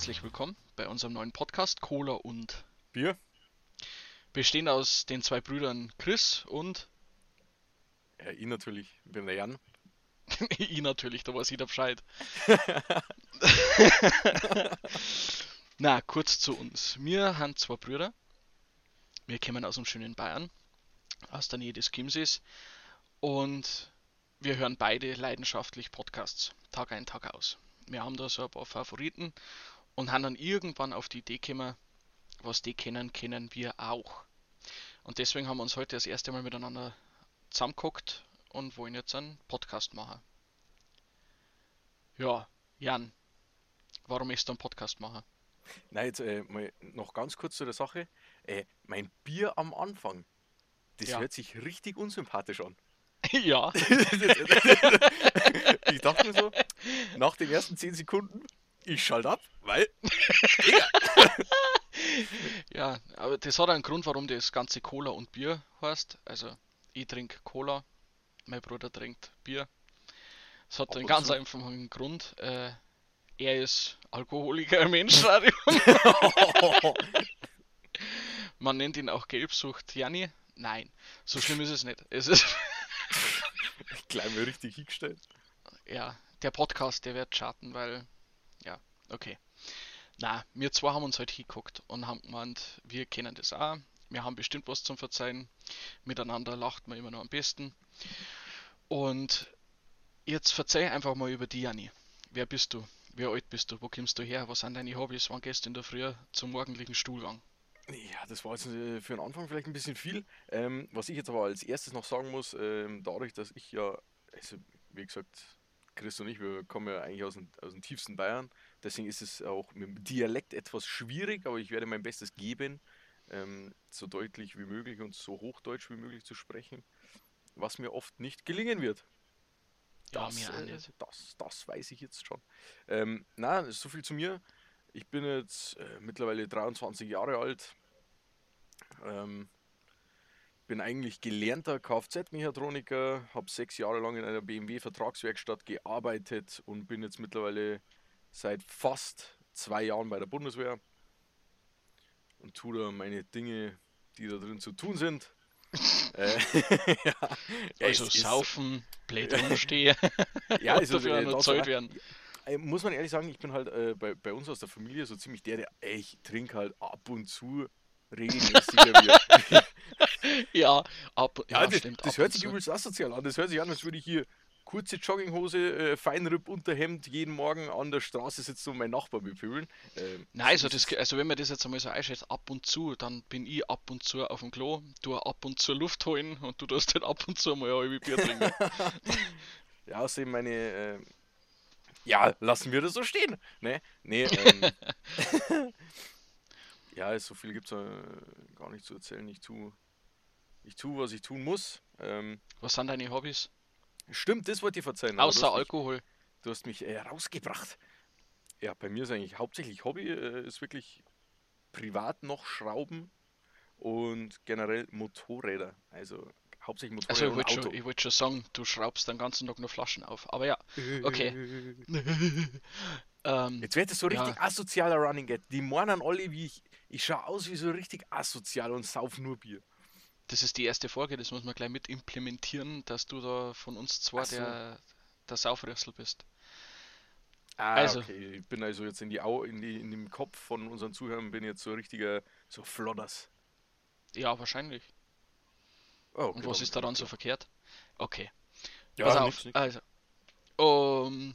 Herzlich willkommen bei unserem neuen Podcast Cola und Bier. bestehen aus den zwei Brüdern Chris und Ja, ich natürlich. Ich bin der Jan. ich natürlich, da weiß jeder Bescheid. Na, kurz zu uns. Wir haben zwei Brüder. Wir kommen aus dem schönen Bayern, aus der Nähe des Chiemsees und wir hören beide leidenschaftlich Podcasts, Tag ein, Tag aus. Wir haben da so ein paar Favoriten und haben dann irgendwann auf die Idee gekommen, was die kennen, kennen wir auch. Und deswegen haben wir uns heute das erste Mal miteinander zusammengeguckt und wollen jetzt einen Podcast machen. Ja, Jan, warum möchtest du einen Podcast machen? Nein, jetzt äh, mal noch ganz kurz zu der Sache. Äh, mein Bier am Anfang, das Ja. hört sich richtig unsympathisch an. ja, ich dachte mir so, nach den ersten 10 Sekunden, ich schalte ab, weil ja, aber das hat einen Grund, warum das ganze Cola und Bier heißt. Also, ich trinke Cola, mein Bruder trinkt Bier. Es hat Ab einen ganz zu. einfachen Grund. Äh, er ist Alkoholiker im. Man nennt ihn auch Gelbsucht Janni. Nein, so schlimm ist es nicht. Es ist, gleich mal richtig hingestellt. ja, der Podcast, der wird charten, weil, ja, okay. Na, wir zwei haben uns heute hingeguckt und haben gemeint, wir kennen das auch. Wir haben bestimmt was zum Verzeihen. Miteinander lacht man immer noch am besten. Und jetzt verzeih einfach mal über die Janni. Wer bist du? Wie alt bist du? Wo kommst du her? Was sind deine Hobbys? Wann gehst du in der Früh zum morgendlichen Stuhlgang? Ja, das war jetzt äh, für den Anfang vielleicht ein bisschen viel. Ähm, was ich jetzt aber als erstes noch sagen muss, ähm, dadurch, dass ich ja, also wie gesagt, Chris und ich, wir kommen ja eigentlich aus dem, aus dem tiefsten Bayern, deswegen ist es auch mit dem Dialekt etwas schwierig, aber ich werde mein Bestes geben, ähm, so deutlich wie möglich und so hochdeutsch wie möglich zu sprechen, was mir oft nicht gelingen wird. Ja, Das, auch äh, das, das weiß ich jetzt schon. Ähm, na, so viel zu mir. Ich bin jetzt äh, mittlerweile 23 Jahre alt. Ähm, bin eigentlich gelernter Kfz-Mechatroniker, habe sechs Jahre lang in einer BMW-Vertragswerkstatt gearbeitet und bin jetzt mittlerweile seit fast zwei Jahren bei der Bundeswehr und tue da meine Dinge, die da drin zu tun sind. äh, ja, ja, Also ist- saufen, blöd rumstehen, ja, also, dafür äh, noch das- zahlt werden. äh, muss man ehrlich sagen, ich bin halt äh, bei, bei uns aus der Familie so ziemlich der, der ey, ich trinke halt ab und zu regelmäßiger Bier. Ja, ab, ja, Ja, das, stimmt. das hört sich übelst asozial an. Das hört sich an, als würde ich hier kurze Jogginghose, äh, Feinripp-Unterhemd jeden Morgen an der Straße sitzen und meinen Nachbar bepöbeln. Ähm, Nein, also, so das, also wenn man das jetzt einmal so einschätzt, ab und zu, dann bin ich ab und zu auf dem Klo, tu ab und zu Luft holen und du tust halt ab und zu mal ein Bier trinken. Ja, außerdem meine. Äh, ja, lassen wir das so stehen. Ne? Nee, ähm, ja, so viel gibt es äh, gar nicht zu erzählen. Ich tue, ich tu, was ich tun muss. Ähm, Was sind deine Hobbys? Stimmt, das wollte ich verzeihen. Außer hast mich- Alkohol. Du hast mich äh, rausgebracht. Ja, bei mir ist eigentlich hauptsächlich Hobby, äh, ist wirklich privat noch Schrauben und generell Motorräder. Also hauptsächlich Motorräder Also ich wollte schon, ich wollte schon sagen, du schraubst den ganzen Tag nur Flaschen auf. Aber ja, okay. ähm, Jetzt wird es so Ja. richtig asozialer Running Gag. Die meinen alle, wie ich. Ich schaue aus wie so richtig asozial und sauf nur Bier. Das ist die erste Folge, das muss man gleich mit implementieren, dass du da von uns zwei so. der, der Saufrüssel bist. Ah, Also. okay. Ich bin also jetzt in die Au, in die, in dem Kopf von unseren Zuhörern bin jetzt so richtiger, so Flodders. Ja, wahrscheinlich. Oh, okay, Und was ist daran so verkehrt? Okay. Ja, Pass auf, nix. also. Um,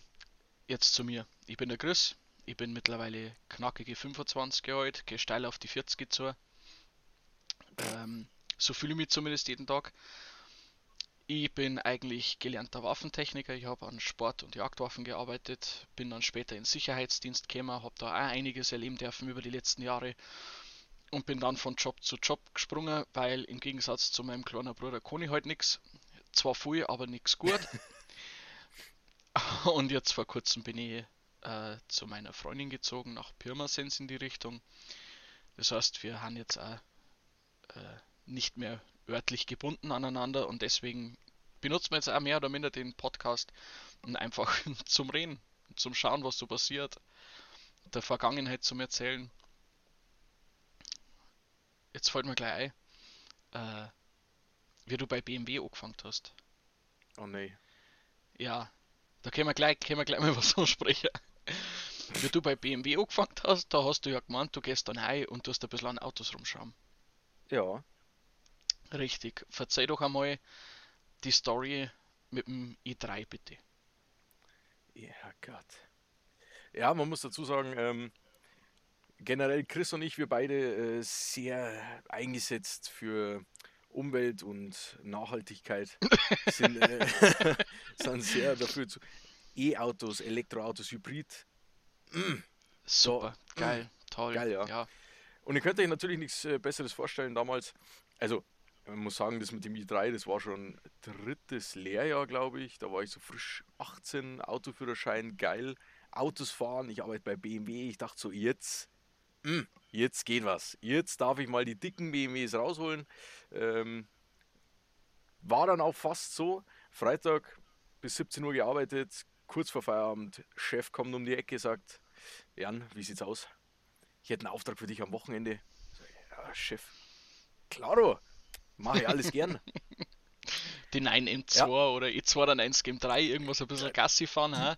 jetzt zu mir. Ich bin der Chris. Ich bin mittlerweile knackige 25 Jahre alt, gehe steil auf die 40 zu. Ähm, so fühle ich mich zumindest jeden Tag. Ich bin eigentlich gelernter Waffentechniker. Ich habe an Sport- und Jagdwaffen gearbeitet, bin dann später in Sicherheitsdienst gekommen, habe da auch einiges erleben dürfen über die letzten Jahre und bin dann von Job zu Job gesprungen, weil im Gegensatz zu meinem kleinen Bruder ich halt nichts. Zwar viel, aber nichts gut. Und jetzt vor kurzem bin ich äh, zu meiner Freundin gezogen, nach Pirmasens in die Richtung. Das heißt, wir haben jetzt auch äh, nicht mehr örtlich gebunden aneinander und deswegen benutzen wir jetzt auch mehr oder minder den Podcast und einfach zum Reden, zum Schauen, was so passiert. der Vergangenheit zum Erzählen. Jetzt fällt mir gleich ein, äh, wie du bei BMW angefangen hast. Oh nee. Ja, da können wir gleich, können wir gleich mal was ansprechen. Wie du bei BMW angefangen hast, da hast du ja gemeint, du gehst dann rein und tust ein bisschen an Autos rumschauen. Ja. Richtig. Verzeih doch einmal die Story mit dem i3 bitte. Ja, Gott. Ja, man muss dazu sagen, ähm, generell Chris und ich, wir beide äh, sehr eingesetzt für Umwelt und Nachhaltigkeit sind, äh, sind sehr dafür zu. E-Autos, Elektroautos, Hybrid. Mm, Super, So, geil, toll. geil, ja. ja. Und ihr könnt euch natürlich nichts äh, Besseres vorstellen damals. Also, man muss sagen, das mit dem i3, das war schon drittes Lehrjahr, glaube ich. Da war ich so frisch 18, Autoführerschein, geil. Autos fahren, ich arbeite bei BMW. Ich dachte so, jetzt, mm, jetzt geht was. Jetzt darf ich mal die dicken BMWs rausholen. Ähm, war dann auch fast so. Freitag bis 17 Uhr gearbeitet, kurz vor Feierabend. Chef kommt um die Ecke, sagt: Jan, wie sieht's aus? Ich hätte einen Auftrag für dich am Wochenende. Ja, Chef, klaro, mache ich alles gern. Die 9M2 Ja. oder E2 dann 1 Game 3, irgendwas ein bisschen Gassi fahren, ha?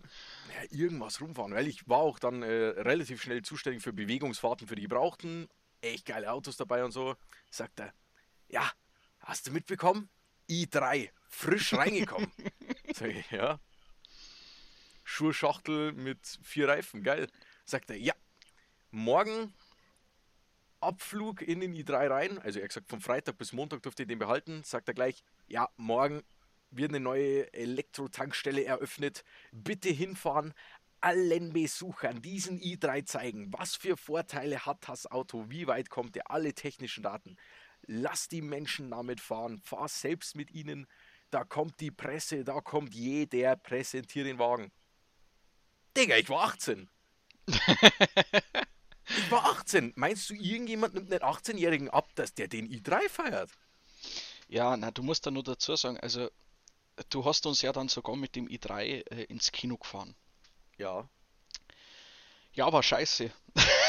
Ja, irgendwas rumfahren, weil ich war auch dann äh, relativ schnell zuständig für Bewegungsfahrten für die Gebrauchten. Echt geile Autos dabei und so. Sagt er, ja, hast du mitbekommen? i3, frisch reingekommen. Sag ich, ja. Schuhschachtel mit vier Reifen, geil. Sagt er, ja, morgen Abflug in den i3 rein. Also er gesagt, von Freitag bis Montag dürft ihr den behalten. Sagt er gleich, ja, morgen wird eine neue Elektrotankstelle eröffnet. Bitte hinfahren, allen Besuchern diesen i3 zeigen. Was für Vorteile hat das Auto? Wie weit kommt er? Alle technischen Daten. Lass die Menschen damit fahren. Fahr selbst mit ihnen. Da kommt die Presse, da kommt jeder, präsentiert den Wagen. Digga, ich war 18. ich war 18. Meinst du, irgendjemand nimmt einen 18-Jährigen ab, dass der den i3 feiert? Ja, na, du musst da nur dazu sagen, also du hast uns ja dann sogar mit dem i3 äh, ins Kino gefahren. Ja. Ja, aber scheiße.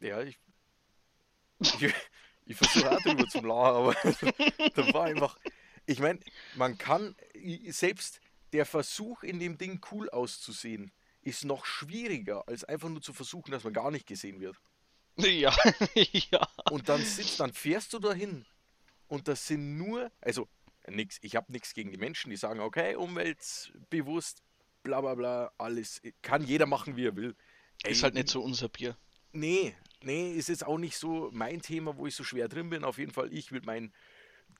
Ja, ich. Ich, ich versuche auch drüber zu lachen, aber da war einfach. Ich meine, man kann. Selbst der Versuch, in dem Ding cool auszusehen, ist noch schwieriger, als einfach nur zu versuchen, dass man gar nicht gesehen wird. Ja, ja. Und dann sitzt, dann fährst du dahin und das sind nur, also nix, ich habe nichts gegen die Menschen, die sagen, okay, umweltbewusst, bla bla bla, alles, kann jeder machen, wie er will. Ist Ey, halt nicht so unser Bier. Nee, nee, ist jetzt auch nicht so mein Thema, wo ich so schwer drin bin. Auf jeden Fall ich mit meinen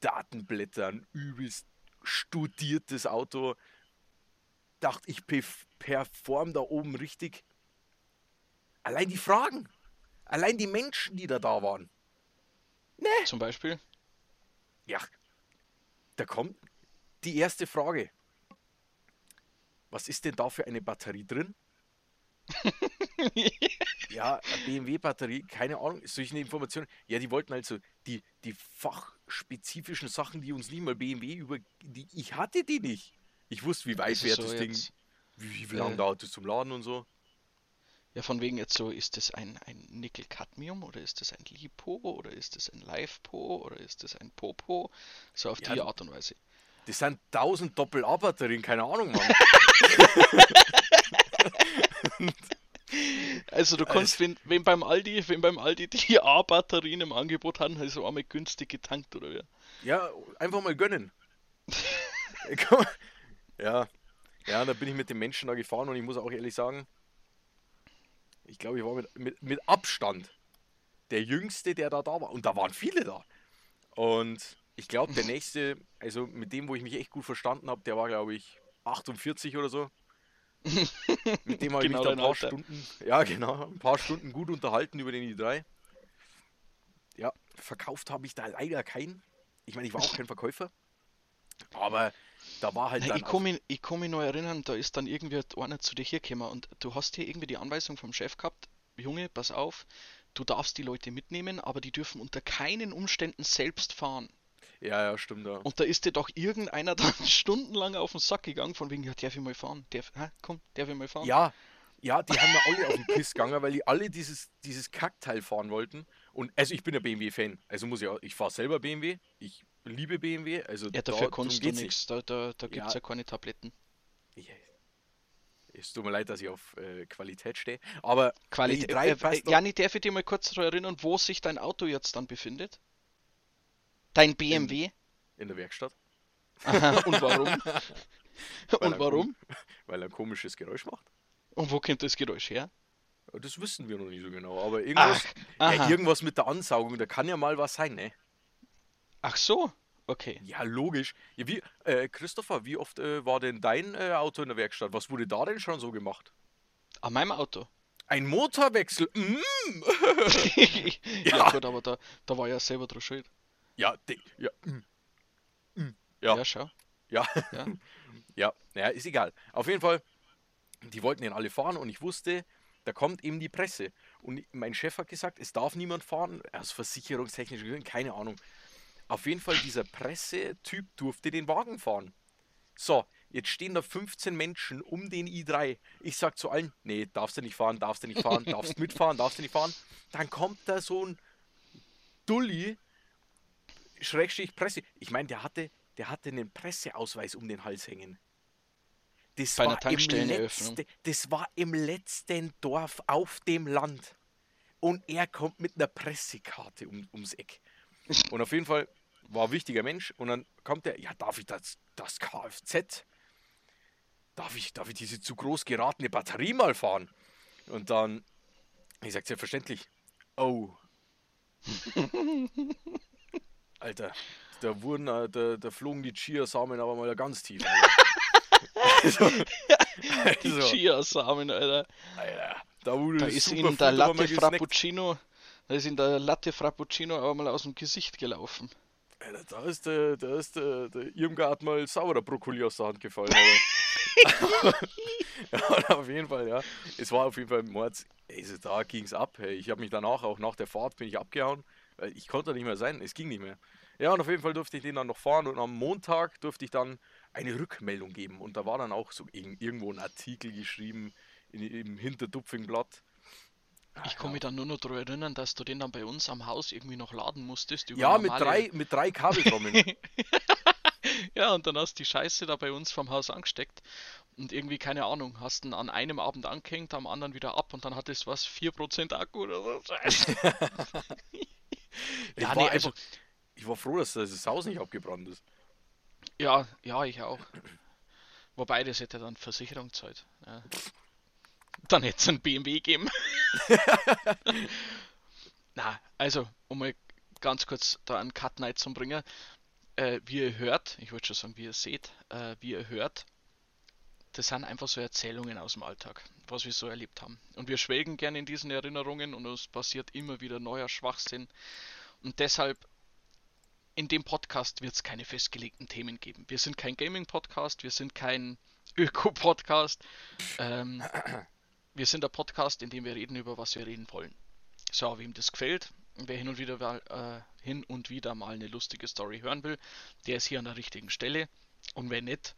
Datenblättern, übelst studiertes Auto. Dachte ich perf- perform da oben richtig. Allein die Fragen, allein die Menschen, die da da waren. Zum Beispiel. Ja, da kommt die erste Frage. Was ist denn da für eine Batterie drin? Ja, BMW-Batterie, keine Ahnung, solche Informationen. Ja, die wollten also die, die fachspezifischen Sachen, die uns nicht mal BMW über. Die, ich hatte die nicht. Ich wusste, wie weit Also fährt so das Ding, jetzt, wie, wie lange äh, dauert es zum Laden und so. Ja, von wegen jetzt so, ist das ein, ein Nickel-Cadmium oder ist das ein LiPo oder ist das ein LivePo oder ist das ein Popo? So auf Ja, die Art und Weise. Das sind 1000 Doppel-A-Batterien, keine Ahnung, Mann. Also du kannst, wenn, wenn beim Aldi, wenn beim Aldi die A-Batterien im Angebot haben, also einmal günstig getankt oder wie? Ja, einfach mal gönnen. Ja, ja, da bin ich mit den Menschen da gefahren und ich muss auch ehrlich sagen, ich glaube, ich war mit, mit, mit Abstand der Jüngste, der da da war. Und da waren viele da. Und ich glaube, der nächste, also mit dem, wo ich mich echt gut verstanden habe, der war, glaube ich, 48 oder so. Mit dem habe ich Genau mich ein paar Alter. Stunden, ja genau, ein paar Stunden gut unterhalten über den i3. Ja, verkauft habe ich da leider keinen. Ich meine, ich war auch kein Verkäufer. Aber da war halt Nein, dann ich kann mich, ich kann mich noch erinnern, da ist dann irgendwie einer zu dir hergekommen und du hast hier irgendwie die Anweisung vom Chef gehabt, Junge, pass auf, du darfst die Leute mitnehmen, aber die dürfen unter keinen Umständen selbst fahren. Ja, ja, stimmt. Ja. Und da ist dir doch irgendeiner dann stundenlang auf den Sack gegangen, von wegen, ja, darf ich mal fahren? Darf, hä, komm, darf ich mal fahren? Ja, ja, die haben mir alle auf den Piss gegangen, weil die alle dieses, dieses Kackteil fahren wollten. Und also ich bin ja BMW-Fan. Also muss ich auch, ich fahre selber BMW. Ich liebe BMW. Also Ja, dafür da, kannst du nichts. Da, da, da gibt es Ja. ja. keine Tabletten. Ja, Es tut mir leid, dass ich auf äh, Qualität stehe. Aber Qualität. Äh, äh, doch- Jani, darf ich dir mal kurz daran erinnern, wo sich dein Auto jetzt dann befindet? Dein BMW? in der Werkstatt, und warum? Weil und warum? weil er ein komisches Geräusch macht. Und wo kommt das Geräusch her? Das wissen wir noch nicht so genau. Aber irgendwas, Ach, ja, irgendwas mit der Ansaugung, da kann ja mal was sein, ne? Ach so, okay. Ja, logisch. Ja, wie, äh, Christopher, wie oft äh, war denn dein äh, Auto in der Werkstatt? Was wurde da denn schon so gemacht? An meinem Auto. Ein Motorwechsel? Mm. ja. Ja. gut, aber da, da war ja selber dran schuld. Ja, de, ja, mm. Mm. Ja, Ja. schau. ja, Ja. ja, naja, ist egal. Auf jeden Fall, die wollten den alle fahren und ich wusste, da kommt eben die Presse. Und mein Chef hat gesagt, es darf niemand fahren, aus versicherungstechnischen Gründen, keine Ahnung. Auf jeden Fall, dieser Pressetyp durfte den Wagen fahren. So, jetzt stehen da 15 Menschen um den i3. Ich sag zu allen, nee, darfst du nicht fahren, darfst du nicht fahren, darfst mitfahren, darfst du nicht fahren. Dann kommt da so ein Dulli, Schrägstrich Presse. Ich meine, der hatte, der hatte einen Presseausweis um den Hals hängen. Das Bei einer war, im Tankstelleneröffnung. letzte, das war im letzten Dorf auf dem Land. Und er kommt mit einer Pressekarte um, ums Eck. Und auf jeden Fall war ein wichtiger Mensch. Und dann kommt er, ja, darf ich das, das Kfz? Darf ich, darf ich diese zu groß geratene Batterie mal fahren? Und dann, ich sag selbstverständlich, oh. Alter, da wurden, äh, da, da flogen die Chiasamen aber mal ganz tief. Alter. also, Die also, Chiasamen, Alter. Alter, da wurde Da ist ihnen der Latte. Frappuccino, da ist ihnen der Latte Frappuccino aber mal aus dem Gesicht gelaufen. Alter, da ist der, da ist der, der Irmgard mal saurer Brokkoli aus der Hand gefallen. Aber ja, auf jeden Fall, ja. Es war auf jeden Fall Mords. Also da ging es ab. Hey. Ich habe mich danach, auch nach der Fahrt, bin ich abgehauen. Weil ich konnte nicht mehr sein. Es ging nicht mehr. Ja, und auf jeden Fall durfte ich den dann noch fahren. Und am Montag durfte ich dann eine Rückmeldung geben. Und da war dann auch so irg- irgendwo ein Artikel geschrieben in, im Hinterdupfingblatt. Ich kann mich dann nur noch daran erinnern, dass du den dann bei uns am Haus irgendwie noch laden musstest. Über Ja, mit drei, mit drei Kabeltrommeln. Ja, und dann hast du die Scheiße da bei uns vom Haus angesteckt. Und irgendwie, keine Ahnung, hast ihn an einem Abend angehängt, am anderen wieder ab und dann hattest was, 4% Akku oder so. Scheiße. Ich ja, war nee, einfach- also, Ich war froh, dass das Haus nicht abgebrannt ist. ja, ja, ich auch. Wobei, das hätte dann Versicherung zahlt. Ja. Dann hätte es einen BMW gegeben. Na, also, um mal ganz kurz da einen Cut Night zu bringen. Äh, wie ihr hört, ich wollte schon sagen, wie ihr seht, äh, wie ihr hört, das sind einfach so Erzählungen aus dem Alltag, was wir so erlebt haben. Und wir schwelgen gerne in diesen Erinnerungen und es passiert immer wieder neuer Schwachsinn. Und deshalb, in dem Podcast wird es keine festgelegten Themen geben. Wir sind kein Gaming-Podcast, wir sind kein Öko-Podcast. Ähm, wir sind der Podcast, in dem wir reden über was wir reden wollen. So, wem das gefällt, wer hin und wieder mal, äh, hin und wieder mal eine lustige Story hören will, der ist hier an der richtigen Stelle. Und wenn nicht,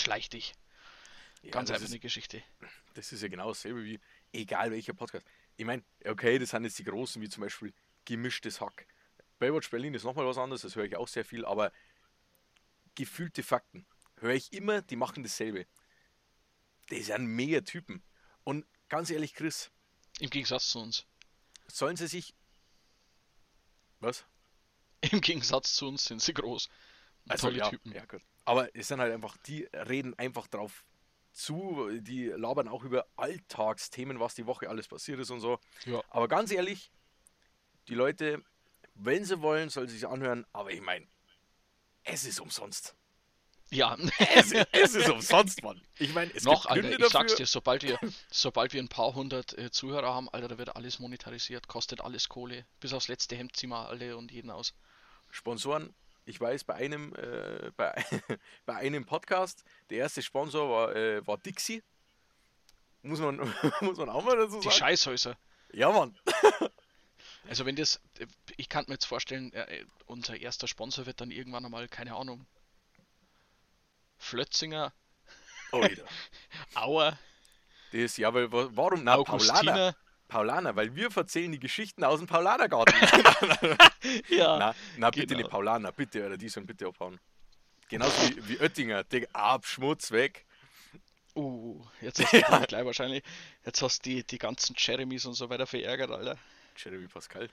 schleich dich. Ja, Ganz einfach ist, eine Geschichte. das ist ja genau dasselbe wie, egal welcher Podcast. Ich meine, okay, das sind jetzt die großen, wie zum Beispiel gemischtes Hack. Baywatch Berlin ist nochmal was anderes, das höre ich auch sehr viel, aber gefühlte Fakten höre ich immer, die machen dasselbe. Die sind mega Typen. Und ganz ehrlich, Chris, Im Gegensatz zu uns. sollen sie sich. Was? Im Gegensatz zu uns sind sie groß. Also, Tolle ja, Typen. Ja, gut. Aber es sind halt einfach, die reden einfach drauf zu, die labern auch über Alltagsthemen, was die Woche alles passiert ist und so. Ja. Aber ganz ehrlich, die Leute, wenn sie wollen, sollen sie sich anhören, aber ich meine, es ist umsonst. Ja, Es, es ist umsonst, Mann. Ich meine, es noch, gibt Alter, Gründe ich sag's dafür. dir, sobald wir, sobald wir ein paar hundert äh, Zuhörer haben, Alter, da wird alles monetarisiert, kostet alles Kohle. Bis aufs letzte Hemd ziehen wir alle und jeden aus. Sponsoren, ich weiß, bei einem, äh, bei, bei einem Podcast, der erste Sponsor war, äh, war Dixie. Muss man, muss man auch mal dazu Die sagen. Scheißhäuser. Ja, Mann. Also wenn das, ich kann mir jetzt vorstellen, äh, unser erster Sponsor wird dann irgendwann einmal, keine Ahnung, Flötzinger, Oh, wieder. Auer, Das, ja, weil, wa- warum? Na, Paulaner. Paulaner, weil wir erzählen die Geschichten aus dem Paulanergarten. Ja, na, na, bitte genau. nicht Paulaner, bitte, oder die sollen bitte abhauen. Genauso wie, wie Oettinger, Digga, ab, Schmutz weg. uh, jetzt hast du ja. gleich wahrscheinlich, jetzt hast du die, die ganzen Jeremys und so weiter verärgert, Alter. Jeremy Pascal.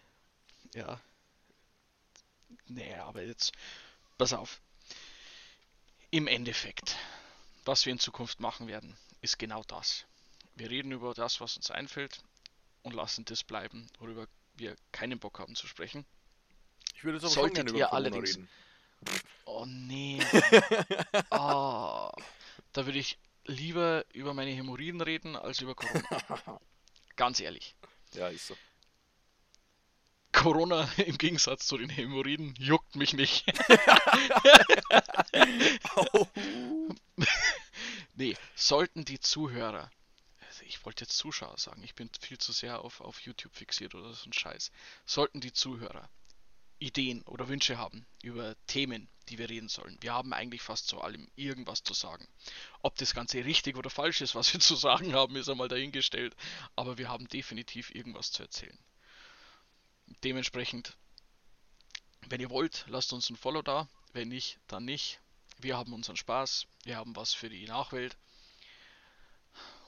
Ja. Nee, aber jetzt, pass auf. Im Endeffekt, was wir in Zukunft machen werden, ist genau das. Wir reden über das, was uns einfällt und lassen das bleiben, worüber wir keinen Bock haben zu sprechen. Ich würde jetzt aber Solltet schon gerne über allerdings- reden. Oh nee. Ah, da würde ich lieber über meine Hämorrhoiden reden als über Corona. Ganz ehrlich. Ja, ist so. Corona im Gegensatz zu den Hämorrhoiden juckt mich nicht. Nee, sollten die Zuhörer, ich wollte jetzt Zuschauer sagen, ich bin viel zu sehr auf, auf YouTube fixiert oder so ein Scheiß. Sollten die Zuhörer Ideen oder Wünsche haben über Themen, die wir reden sollen. Wir haben eigentlich fast zu allem irgendwas zu sagen. Ob das Ganze richtig oder falsch ist, was wir zu sagen haben, ist einmal dahingestellt. Aber wir haben definitiv irgendwas zu erzählen. Dementsprechend, wenn ihr wollt, lasst uns ein Follow da. Wenn nicht, dann nicht. Wir haben unseren Spaß, wir haben was für die Nachwelt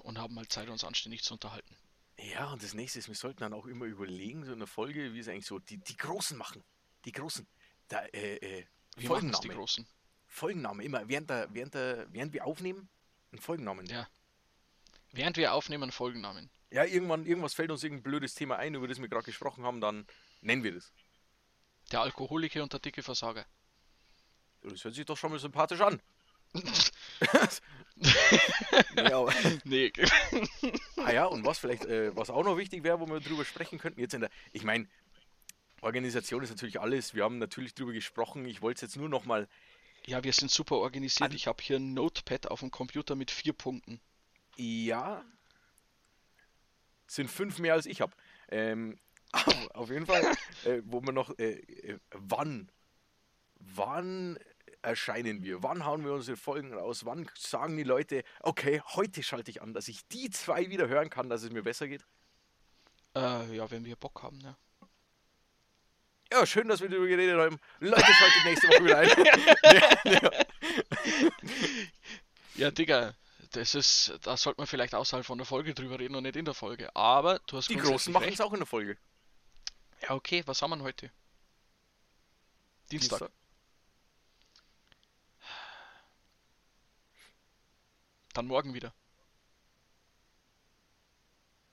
und haben mal Zeit, uns anständig zu unterhalten. Ja, und das nächste ist, wir sollten dann auch immer überlegen, so in der Folge, wie es eigentlich so die, die Großen machen. Die Großen. Da, äh, äh, Wie es die Folgenname. Großen? Folgenname, immer während, der, während, der, während wir aufnehmen, einen Folgennamen. Ja. Während wir aufnehmen, Folgennamen. Ja, irgendwann, irgendwas fällt uns irgendein blödes Thema ein, über das wir gerade gesprochen haben, dann nennen wir das. Der Alkoholiker und der dicke Versager. Das hört sich doch schon mal sympathisch an. nee, aber, nee, ah ja, und was vielleicht, äh, was auch noch wichtig wäre, wo wir drüber sprechen könnten, jetzt in der, ich meine, Organisation ist natürlich alles, wir haben natürlich drüber gesprochen, ich wollte es jetzt nur noch mal, ja, wir sind super organisiert. An- Ich habe hier ein Notepad auf dem Computer mit vier Punkten. ja, sind fünf mehr als ich habe. Ähm, auf jeden Fall, äh, wo wir noch, äh, äh, wann, wann erscheinen wir? Wann hauen wir unsere Folgen raus? Wann sagen die Leute, okay, heute schalte ich an, dass ich die zwei wieder hören kann, dass es mir besser geht? Äh, ja, wenn wir Bock haben, ne? Ja, schön, dass wir darüber geredet haben. Leute, schaltet nächste Woche wieder ein. Ja, Digga, das ist, da sollte man vielleicht außerhalb von der Folge drüber reden und nicht in der Folge. Aber du hast Die Großen machen es auch in der Folge. Ja, okay, was haben wir heute? Dienstag. Dienstag. Dann morgen wieder.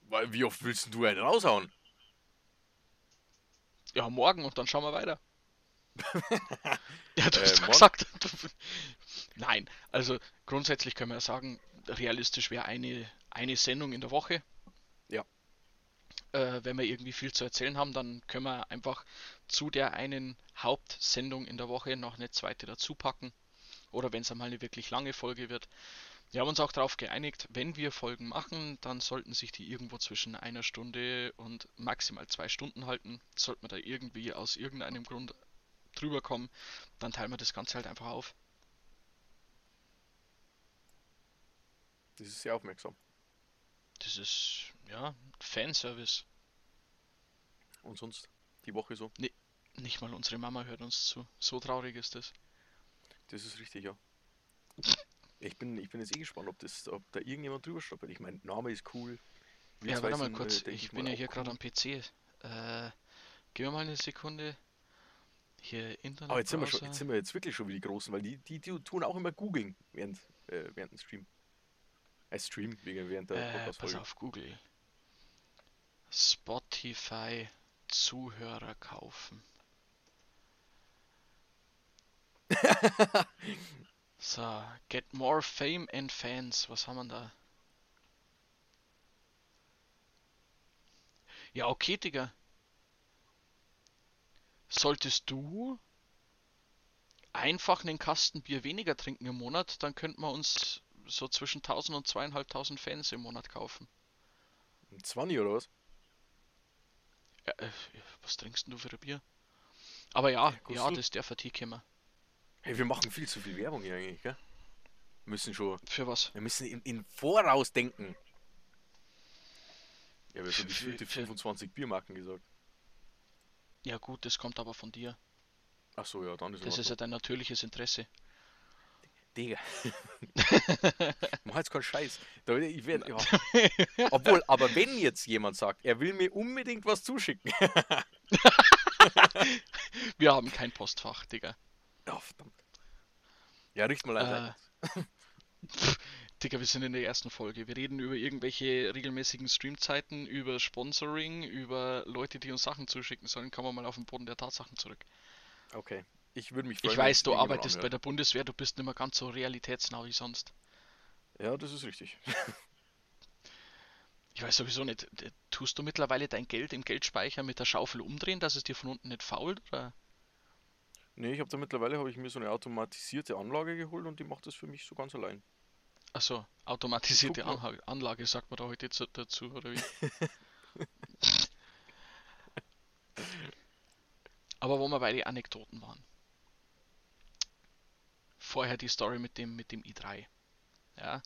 Weil, wie oft willst du einen raushauen? Ja, morgen und dann schauen wir weiter. ja, du Äh, hast doch morgen? gesagt. Du, nein, also grundsätzlich können wir ja sagen, realistisch wäre eine, eine Sendung in der Woche. Ja. Äh, wenn wir irgendwie viel zu erzählen haben, dann können wir einfach zu der einen Hauptsendung in der Woche noch eine zweite dazu packen. Oder wenn es einmal eine wirklich lange Folge wird. Wir haben uns auch darauf geeinigt, wenn wir Folgen machen, dann sollten sich die irgendwo zwischen einer Stunde und maximal zwei Stunden halten. Sollte man da irgendwie aus irgendeinem Grund drüber kommen, dann teilen wir das Ganze halt einfach auf. Das ist sehr aufmerksam. Das ist, ja, Fanservice. Und sonst die Woche so. Nicht mal unsere Mama hört uns zu. So traurig ist das. Das ist richtig, ja. Ich bin, ich bin jetzt eh gespannt, ob, das, ob da irgendjemand drüber stolpert. Ich meine, Name ist cool. Wir Ja, warte mal kurz. äh, denk ich mal, bin ja hier gerade cool. am PC. Äh, gib mir mal eine Sekunde. Hier Internet. Aber jetzt sind, wir schon, jetzt sind wir jetzt wirklich schon wie die Großen, weil die, die, die tun auch immer googeln während, äh, während dem Stream. Äh, Stream, wegen während der Äh, pass Podcast-Folge. auf, Google. Spotify Zuhörer kaufen. so, get more fame and fans. Was haben wir da? Ja, okay, Digga. Solltest du einfach einen Kasten Bier weniger trinken im Monat, dann könnten wir uns so zwischen 1000 und 2500 Fans im Monat kaufen. Ein 20 oder was? Ja, äh, was trinkst denn du für ein Bier? Aber ja, ja, Gustl? das darf ein Tee kommen. Hey, wir machen viel zu viel Werbung hier eigentlich, gell? Wir müssen schon. Für was? Wir müssen in, in Voraus denken. Ja, wir haben Für- gefühlte für- 25 Biermarken gesagt. Ja gut, das kommt aber von dir. Ach so, ja, dann ist Das ist ja dein natürliches Interesse. Digga. Mach jetzt keinen Scheiß. Ich werd, ja. Obwohl, aber wenn jetzt jemand sagt, er will mir unbedingt was zuschicken. Wir haben kein Postfach, Digga. Ja, verdammt. Ja, richt mal ein. Äh, Digga, wir sind in der ersten Folge. Wir reden über irgendwelche regelmäßigen Streamzeiten, über Sponsoring, über Leute, die uns Sachen zuschicken sollen. Kommen wir mal auf den Boden der Tatsachen zurück. Okay. Ich würde mich freuen. Ich weiß, du arbeitest bei der Bundeswehr, du bist nicht mehr ganz so realitätsnah wie sonst. Ja, das ist richtig. Ich weiß sowieso nicht, d- tust du mittlerweile dein Geld im Geldspeicher mit der Schaufel umdrehen, dass es dir von unten nicht fault? Oder? Nee, ich habe da mittlerweile habe ich mir so eine automatisierte Anlage geholt und die macht das für mich so ganz allein. Achso, automatisierte. Anha Anlage sagt man da heute zu- dazu, oder wie? Aber wo wir bei den Anekdoten waren. Vorher die Story mit dem, mit dem i3. Ja.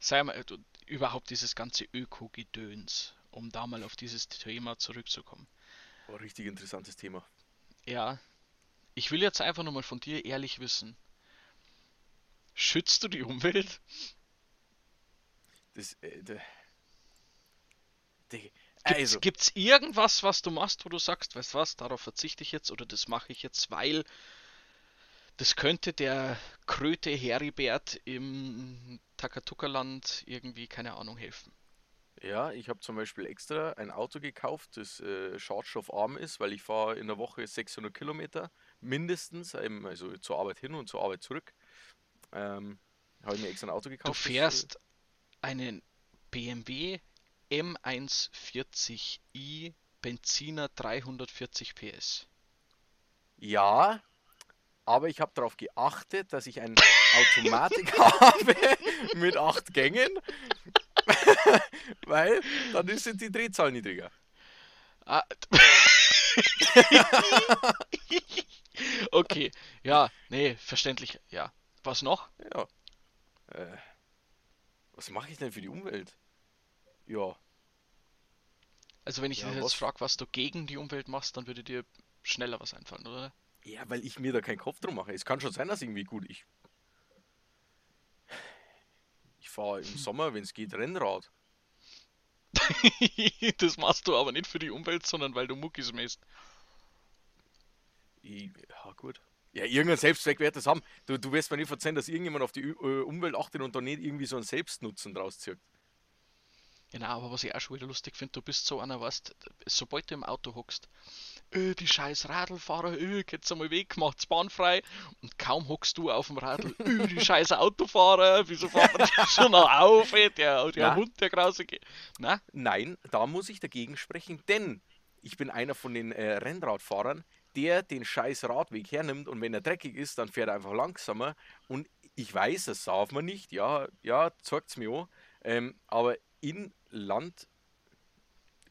Sei mal, du- überhaupt dieses ganze Öko-Gedöns, um da mal auf dieses Thema zurückzukommen. War richtig interessantes Thema. Ja, ich will jetzt einfach nur mal von dir ehrlich wissen. Schützt du die Umwelt? Das, äh, der, Digga, Gibt's, also, gibt's irgendwas, was du machst, wo du sagst, weißt was, darauf verzichte ich jetzt oder das mache ich jetzt, weil das könnte der Kröte Heribert im Takatuka-Land irgendwie, keine Ahnung, helfen. ja, ich habe zum Beispiel extra ein Auto gekauft, das äh, schadstoffarm ist, weil ich fahre in der Woche 600 Kilometer mindestens, also zur Arbeit hin und zur Arbeit zurück. Ähm, habe ich mir extra ein Auto gekauft. Du äh, fährst einen BMW M140i Benziner 340 PS. Ja, aber ich habe darauf geachtet, dass ich eine Automatik habe mit acht Gängen, weil dann sind die Drehzahlen niedriger. Ah. Okay, ja, nee, verständlich, ja. Was noch? Ja. Äh, was mache ich denn für die Umwelt? Ja, Also wenn ich Ja, dich jetzt was? frage, was du gegen die Umwelt machst, dann würde dir schneller was einfallen, oder? ja, weil ich mir da keinen Kopf drum mache. Es kann schon sein, dass irgendwie gut ich. Ich fahre im Sommer, wenn es geht, Rennrad. das machst du aber nicht für die Umwelt, sondern weil du Muckis mähst. Ich, ja, gut. Ja, irgendeinen Selbstzweck wird das haben. Du, du wirst mir nicht verzeihen, dass irgendjemand auf die äh, Umwelt achtet und da nicht irgendwie so einen Selbstnutzen draus zieht. Genau, aber was ich auch schon wieder lustig finde, du bist so einer, weißt, sobald du im Auto hockst, äh, die scheiß Radlfahrer, äh, geht's einmal weg, macht's bahnfrei und kaum hockst du auf dem Radl, äh, die scheiß Autofahrer, wieso fahren die schon noch auf, ey, der, der? Hund, der grausige. Na, Nein, da muss ich dagegen sprechen, denn ich bin einer von den äh, Rennradfahrern, der den scheiß Radweg hernimmt und wenn er dreckig ist, dann fährt er einfach langsamer und ich weiß, das darf man nicht, ja, ja, zeigt's mir an, ähm, aber in Land,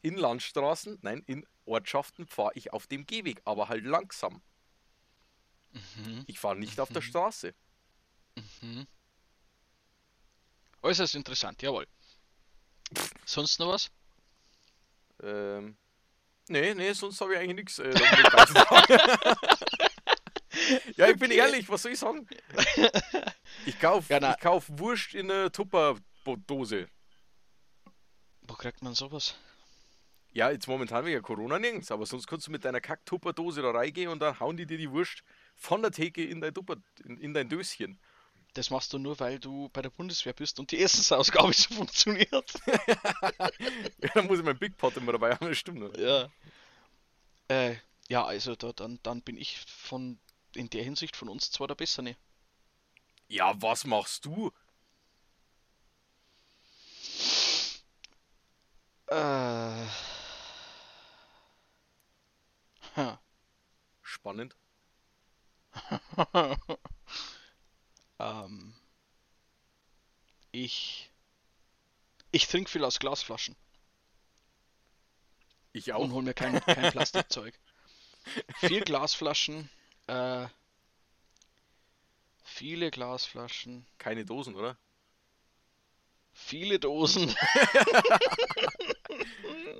in Landstraßen, nein, in Ortschaften fahre ich auf dem Gehweg, aber halt langsam. mhm, Ich fahre nicht auf der Straße. mhm. Äußerst interessant, jawohl. Sonst noch was? Ähm, nee, nee, sonst habe ich eigentlich nichts. Äh, ja, ich bin Okay. ehrlich, was soll ich sagen? Ich kaufe Ja, ich kauf Wurst in einer Tupperdose. Wo kriegt man sowas? Ja, jetzt momentan wegen Corona nirgends, aber sonst kannst du mit deiner Kack-Tupperdose da reingehen und dann hauen die dir die Wurst von der Theke in dein, Tupper, in, in dein Döschen. Das machst du nur, weil du bei der Bundeswehr bist und die Essensausgabe so funktioniert. Ja, dann muss ich meinen Big Pot immer dabei haben, das stimmt. Ja. Äh, ja, also da, dann, dann bin ich von in der Hinsicht von uns zwar der Bessere. Ja, was machst du? Äh. Ha. Spannend. ähm. Ich. Ich trinke viel aus Glasflaschen. Ich auch. Und hol mir kein, kein Plastikzeug. Vier Glasflaschen. Äh, viele Glasflaschen. Keine Dosen, oder? Viele Dosen.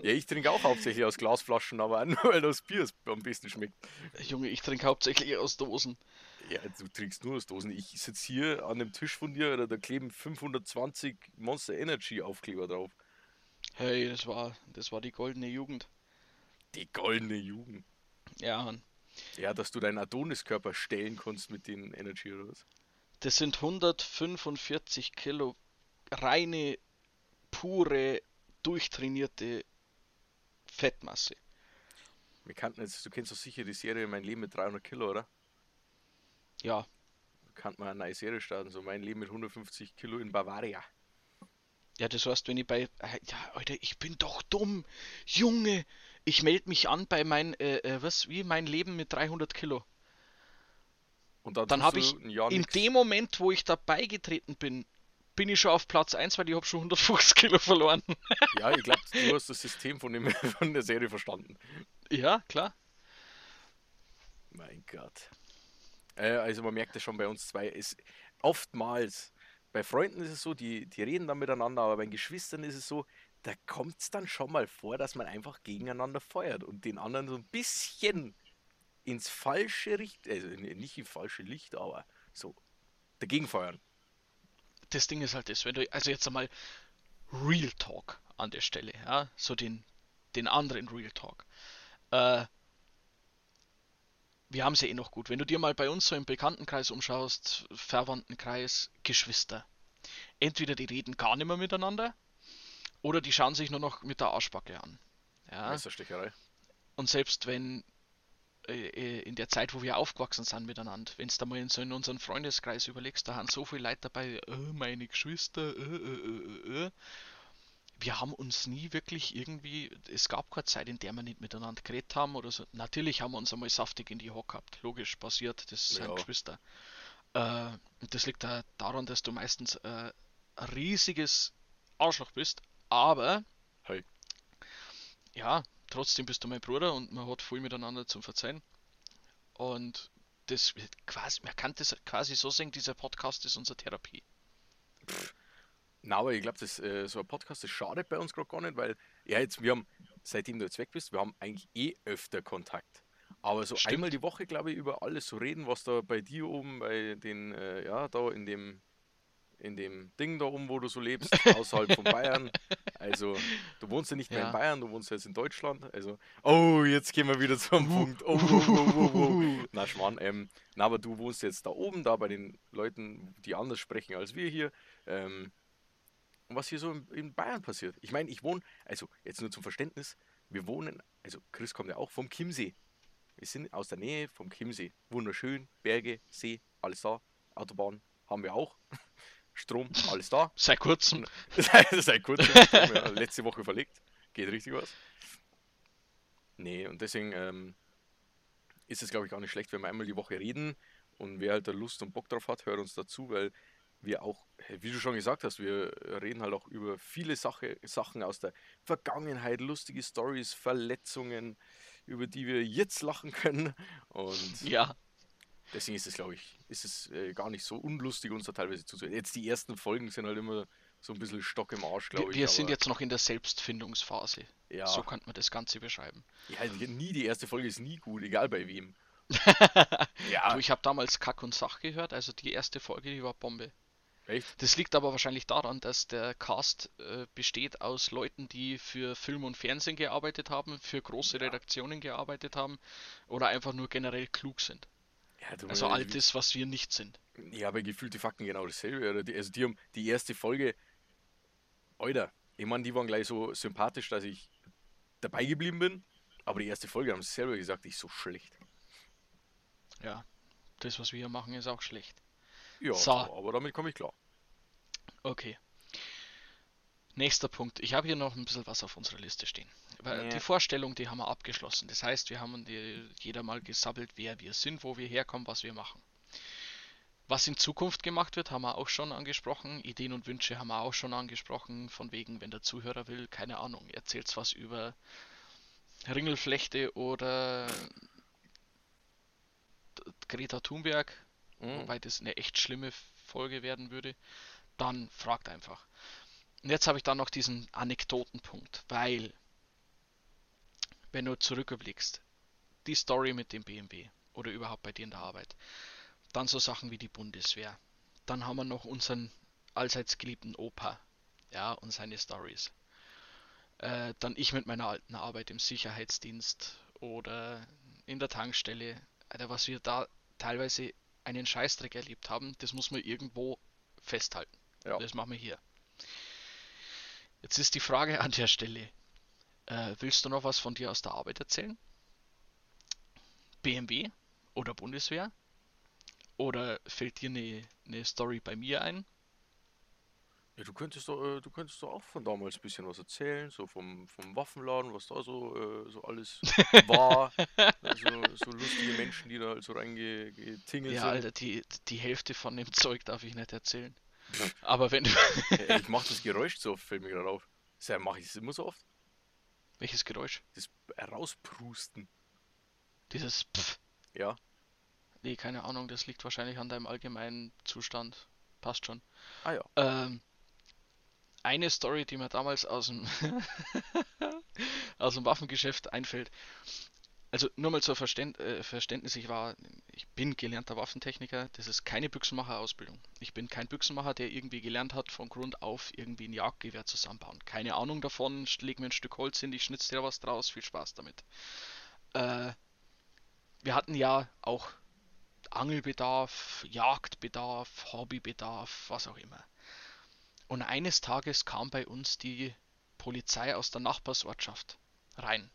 Ja, ich trinke auch hauptsächlich aus Glasflaschen, aber auch nur weil das Bier am besten schmeckt. Junge, ich trinke hauptsächlich aus Dosen. Ja, du trinkst nur aus Dosen. Ich sitze hier an dem Tisch von dir, da kleben 520 Monster Energy Aufkleber drauf. Hey, das war, das war die goldene Jugend. Die goldene Jugend. Ja, Mann. Ja, dass du deinen Adoniskörper stellen konntest mit den Energy oder was? Das sind 145 Kilo reine, pure, durchtrainierte Fettmasse. Wir kannten jetzt, du kennst doch sicher die Serie Mein Leben mit 300 Kilo, oder? Ja, Kann man eine neue Serie starten, so Mein Leben mit 150 Kilo in Bavaria. ja, das heißt, wenn ich bei. äh, Ja, Alter, ich bin doch dumm. Junge, ich melde mich an bei mein, äh, äh, was, wie mein Leben mit 300 Kilo. Und dann, Dann habe ich in nix. dem Moment, wo ich dabei getreten bin, bin ich schon auf Platz 1, weil ich habe schon 150 Kilo verloren. Ja, ich glaube, du hast das System von, dem, von der Serie verstanden. ja, klar. Mein Gott. Äh, also man merkt ja schon bei uns zwei, ist oftmals, bei Freunden ist es so, die, die reden dann miteinander, aber bei Geschwistern ist es so, da kommt es dann schon mal vor, dass man einfach gegeneinander feuert und den anderen so ein bisschen ins falsche Licht, also nicht ins falsche Licht, aber so dagegen feuern. Das Ding ist halt das, wenn du, also jetzt einmal Real Talk an der Stelle, ja, so den, den anderen Real Talk. Äh, wir haben es ja eh noch gut. Wenn du dir mal bei uns so im Bekanntenkreis umschaust, Verwandtenkreis, Geschwister, entweder die reden gar nicht mehr miteinander oder die schauen sich nur noch mit der Arschbacke an. Ja, Messerstecherei. und selbst wenn äh, in der Zeit, wo wir aufgewachsen sind miteinander, wenn du da mal in so in unseren Freundeskreis überlegst, da haben so viele Leute dabei, äh, meine Geschwister, äh, äh. Wir haben uns nie wirklich irgendwie, es gab keine Zeit, in der wir nicht miteinander geredet haben oder so. Natürlich haben wir uns einmal saftig in die Hock gehabt, logisch, passiert, das sind Ja. Geschwister. Äh, das liegt da daran, dass du meistens äh, ein riesiges Arschloch bist, aber Hey. ja, trotzdem bist du mein Bruder und man hat viel miteinander zum Verzeihen. Und das wird quasi, man kann das quasi so sagen, dieser Podcast ist unsere Therapie. Na, aber ich glaube, äh, so ein Podcast, das schadet bei uns gerade gar nicht, weil, ja, jetzt, wir haben, seitdem du jetzt weg bist, wir haben eigentlich eh öfter Kontakt. Aber so Stimmt. einmal die Woche, glaube ich, über alles zu reden, was da bei dir oben, bei den, äh, ja, da in dem, in dem Ding da oben, wo du so lebst, außerhalb von Bayern. Also, du wohnst ja nicht mehr Ja. in Bayern, du wohnst jetzt in Deutschland. Also, oh, jetzt gehen wir wieder zum Punkt. Oh, oh, oh, oh, oh. Na, Schmarrn, ähm, na, aber du wohnst jetzt da oben, da bei den Leuten, die anders sprechen als wir hier. Ähm, und was hier so in, in Bayern passiert. Ich meine, ich wohne, also jetzt nur zum Verständnis, wir wohnen, also Chris kommt ja auch vom Chiemsee. Wir sind aus der Nähe vom Chiemsee. Wunderschön, Berge, See, alles da. Autobahn haben wir auch. Strom, alles da. Seit kurzem. Seit, kurzem, Strom, ja, letzte Woche verlegt. Geht richtig was. Nee, und deswegen ähm, ist es, glaube ich, auch nicht schlecht, wenn wir einmal die Woche reden. Und wer halt da Lust und Bock drauf hat, hört uns dazu, weil wir auch, wie du schon gesagt hast, wir reden halt auch über viele Sache, Sachen aus der Vergangenheit, lustige Stories, Verletzungen, über die wir jetzt lachen können. Und Ja, deswegen ist es, glaube ich, ist es äh, gar nicht so unlustig, uns da teilweise zuzuhören. Jetzt die ersten Folgen sind halt immer so ein bisschen Stock im Arsch, wir, glaube ich. wir sind jetzt noch in der Selbstfindungsphase. ja, So könnte man das Ganze beschreiben. ja, nie die erste Folge ist nie gut, egal bei wem. ja, Du, ich habe damals Kack und Sach gehört, also die erste Folge, die war Bombe. echt? Das liegt aber wahrscheinlich daran, dass der Cast äh, besteht aus Leuten, die für Film und Fernsehen gearbeitet haben, für große Redaktionen gearbeitet haben oder einfach nur generell klug sind. Ja, du, Also äh, all das, was wir nicht sind. Ja, aber gefühlte Fakten genau dasselbe. Die, also die haben die erste Folge, Alter, ich meine, die waren gleich so sympathisch, dass ich dabei geblieben bin. Aber die erste Folge haben sie selber gesagt, die ist so schlecht. Ja, das, was wir hier machen, ist auch schlecht. Ja, So. aber damit komme ich klar. Okay. Nächster Punkt. Ich habe hier noch ein bisschen was auf unserer Liste stehen. Ja. Die Vorstellung, die haben wir abgeschlossen. Das heißt, wir haben die, jeder mal gesabbelt, wer wir sind, wo wir herkommen, was wir machen. Was in Zukunft gemacht wird, haben wir auch schon angesprochen. Ideen und Wünsche haben wir auch schon angesprochen. Von wegen, wenn der Zuhörer will, keine Ahnung, erzählt's was über Ringelflechte oder Greta Thunberg, Mhm. wobei das eine echt schlimme Folge werden würde, dann fragt einfach. Und jetzt habe ich dann noch diesen Anekdotenpunkt, weil, wenn du zurückblickst, die Story mit dem BMW oder überhaupt bei dir in der Arbeit, dann so Sachen wie die Bundeswehr, dann haben wir noch unseren allseits geliebten Opa, ja, und seine Stories. Äh, dann ich mit meiner alten Arbeit im Sicherheitsdienst oder in der Tankstelle, Alter, was wir da teilweise einen Scheißdreck erlebt haben, das muss man irgendwo festhalten. Ja. Das machen wir hier. Jetzt ist die Frage an der Stelle, äh, willst du noch was von dir aus der Arbeit erzählen? BMW oder Bundeswehr? Oder fällt dir eine, eine Story bei mir ein? Ja, du könntest doch, äh, du könntest doch auch von damals ein bisschen was erzählen, so vom, vom Waffenladen, was da so, äh, so alles war. Also, so lustige Menschen, die da halt so reingetingelt Ja, sind. Alter, die, die Hälfte von dem Zeug darf ich nicht erzählen. Aber wenn du. Ich mach das Geräusch so oft, fällt mir gerade auf. Das mache ich das immer so oft. Welches Geräusch? Das Rausprusten. Dieses Pff. Ja. Nee, keine Ahnung, das liegt wahrscheinlich an deinem allgemeinen Zustand. Passt schon. Ah ja. Ähm, eine Story, die mir damals aus dem, aus dem Waffengeschäft einfällt. Also nur mal zur Verständ, äh, Verständnis, ich war, ich bin gelernter Waffentechniker, das ist keine Büchsenmacher-Ausbildung. Ich bin kein Büchsenmacher, der irgendwie gelernt hat, von Grund auf irgendwie ein Jagdgewehr zusammenbauen. Keine Ahnung davon, leg mir ein Stück Holz hin, ich schnitze dir was draus, viel Spaß damit. Äh, wir hatten ja auch Angelbedarf, Jagdbedarf, Hobbybedarf, was auch immer. Und eines Tages kam bei uns die Polizei aus der Nachbarsortschaft rein.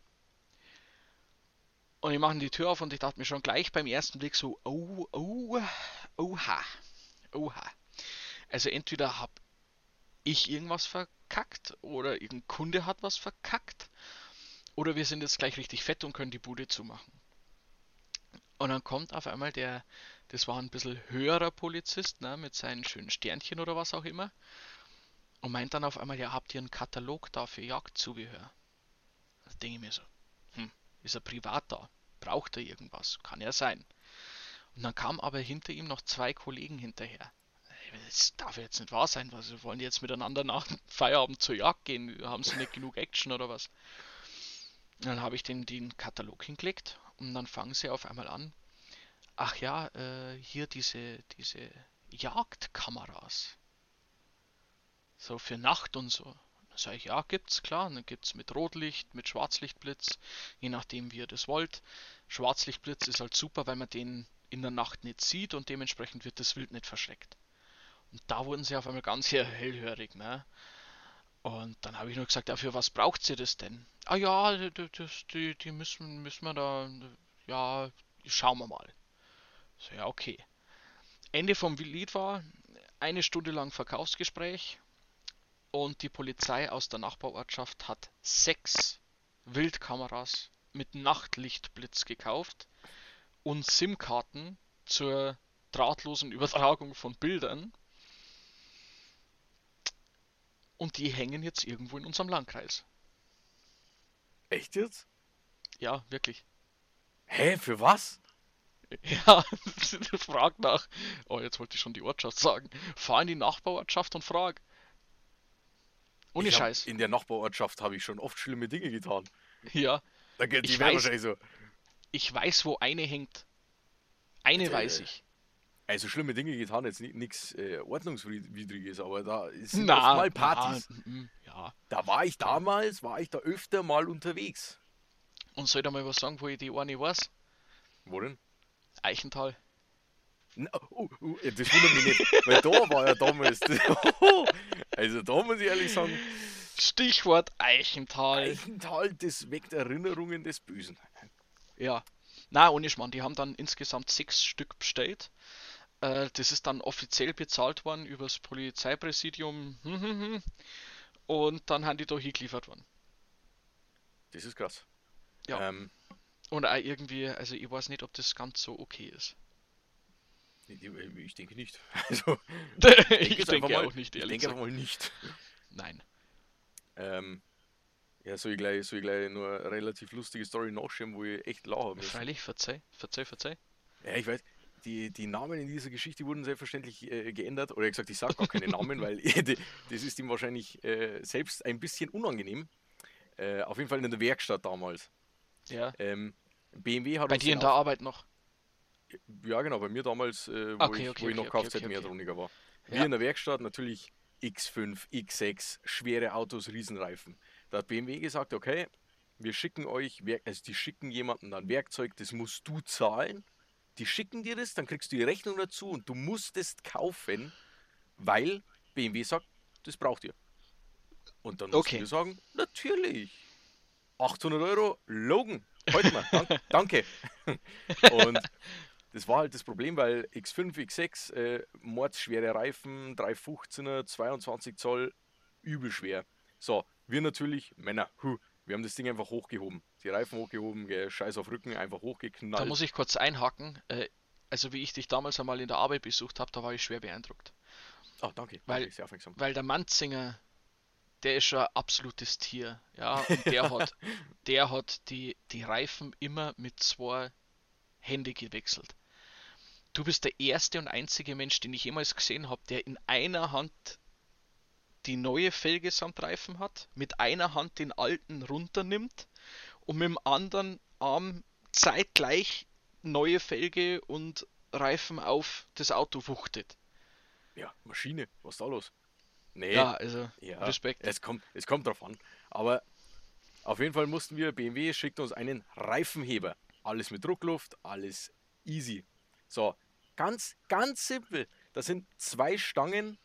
Und ich mache die Tür auf und ich dachte mir schon gleich beim ersten Blick so, oh, oh, oha, oha. Also entweder hab ich irgendwas verkackt oder irgendein Kunde hat was verkackt oder wir sind jetzt gleich richtig fett und können die Bude zumachen. Und dann kommt auf einmal der, das war ein bisschen höherer Polizist, ne, mit seinen schönen Sternchen oder was auch immer, und meint dann auf einmal, ja, habt ihr einen Katalog da für Jagdzubehör? Da denke ich mir so, hm, ist er privat da? Braucht er irgendwas? Kann ja sein. Und dann kamen aber hinter ihm noch zwei Kollegen hinterher. Das darf jetzt nicht wahr sein, was wollen die jetzt miteinander nach Feierabend zur Jagd gehen? Haben sie nicht genug Action oder was? Und dann habe ich den, den Katalog hingelegt und dann fangen sie auf einmal an. Ach ja, äh, hier diese, diese Jagdkameras. So für Nacht und so. Sage ich, ja, gibt's, klar. Dann gibt's mit Rotlicht, mit Schwarzlichtblitz, je nachdem wie ihr das wollt. Schwarzlichtblitz ist halt super, weil man den in der Nacht nicht sieht und dementsprechend wird das Wild nicht verschreckt. Und da wurden sie auf einmal ganz hellhörig, ne? Und dann habe ich nur gesagt, ja, für was braucht sie das denn? Ah ja, die, die, die müssen, müssen wir da, ja, schauen wir mal. So, ja, okay. Ende vom Lied war eine Stunde lang Verkaufsgespräch und die Polizei aus der Nachbarortschaft hat sechs Wildkameras mit Nachtlichtblitz gekauft und SIM-Karten zur drahtlosen Übertragung von Bildern. Und die hängen jetzt irgendwo in unserem Landkreis. Echt jetzt? Ja, wirklich. Hä, für was? Ja, frag nach. Oh, jetzt wollte ich schon die Ortschaft sagen. Fahr in die Nachbarortschaft und frag. Ohne Scheiß. In der Nachbarortschaft habe ich schon oft schlimme Dinge getan. Ja, Da geht die Ich weiß- wahrscheinlich so. ich weiß, wo eine hängt. Eine Äh, weiß ich. Also schlimme Dinge getan, jetzt nichts äh, Ordnungswidriges, aber da sind Na, mal Partys. na, ja. Da war ich damals, war ich da öfter mal unterwegs. Und soll ich da mal was sagen, wo ich die eine weiß? Wo denn? Eichenthal. Oh, oh, das wundert mich nicht, weil da war ja damals. also da muss ich ehrlich sagen, Stichwort Eichenthal. Eichenthal, das weckt Erinnerungen des Bösen. Ja. Na, ohne Schmarrn, die haben dann insgesamt sechs Stück bestellt. Äh, das ist dann offiziell bezahlt worden übers Polizeipräsidium. Hm, hm, hm. Und dann haben die da hingeliefert worden. Das ist krass. Ja. Ähm, Und auch irgendwie, also ich weiß nicht, ob das ganz so okay ist. ich, ich denke nicht. Also, ich jetzt denke mal- auch nicht, ich ehrlich denke einfach mal nicht. Nein. Ähm, Ja, soll ich gleich, soll ich gleich nur eine relativ lustige Story nachschieben, wo ich echt lachen müssen. Freilich, verzeih, verzeih, verzeih. Ja, ich weiß, die, die Namen in dieser Geschichte wurden selbstverständlich äh, geändert. Oder ich gesagt, ich sage gar keine Namen, weil die, das ist ihm wahrscheinlich äh, selbst ein bisschen unangenehm. Äh, auf jeden Fall in der Werkstatt damals. Ja. Ähm, BMW hat Bei dir in der Arbeit noch. Ja, genau, bei mir damals, äh, wo, Okay, ich, okay, wo ich noch okay, okay, okay, Kfz-Mechatroniker war. Wir Ja. in der Werkstatt natürlich X5, X6, schwere Autos, Riesenreifen. Da hat BMW gesagt, okay, wir schicken euch, also die schicken jemanden dann Werkzeug, das musst du zahlen. Die schicken dir das, dann kriegst du die Rechnung dazu und du musst es kaufen, weil BMW sagt, das braucht ihr. Und dann Okay. müssen wir sagen, natürlich. 800 Euro, Logan, heute mal, dank, danke. Und das war halt das Problem, weil X5, X6, äh, mordsschwere Reifen, 315er, 22 Zoll, übel schwer. So, wir natürlich, Männer, hu, wir haben das Ding einfach hochgehoben. Die Reifen hochgehoben, gell, Scheiß auf Rücken, einfach Da hochgeknallt. muss ich kurz einhaken. Äh, also wie ich dich damals einmal in der Arbeit besucht habe, da war ich schwer beeindruckt. Ah, danke, Weil- danke, sehr aufmerksam. Weil der Manzinger, der ist schon ein absolutes Tier. Ja, und der hat, der hat die, die Reifen immer mit zwei Hände gewechselt. Du bist der erste und einzige Mensch, den ich jemals gesehen habe, der in einer Hand die neue Felge samt Reifen hat, mit einer Hand den alten runternimmt und mit dem anderen Arm zeitgleich neue Felge und Reifen auf das Auto wuchtet. Ja, Maschine, was ist da los? Nee, Ja, also Ja, Respekt. Es kommt, es kommt drauf an. Aber auf jeden Fall mussten wir, BMW schickt uns einen Reifenheber. Alles mit Druckluft, alles easy. So, ganz, ganz simpel. Das sind zwei Stangen,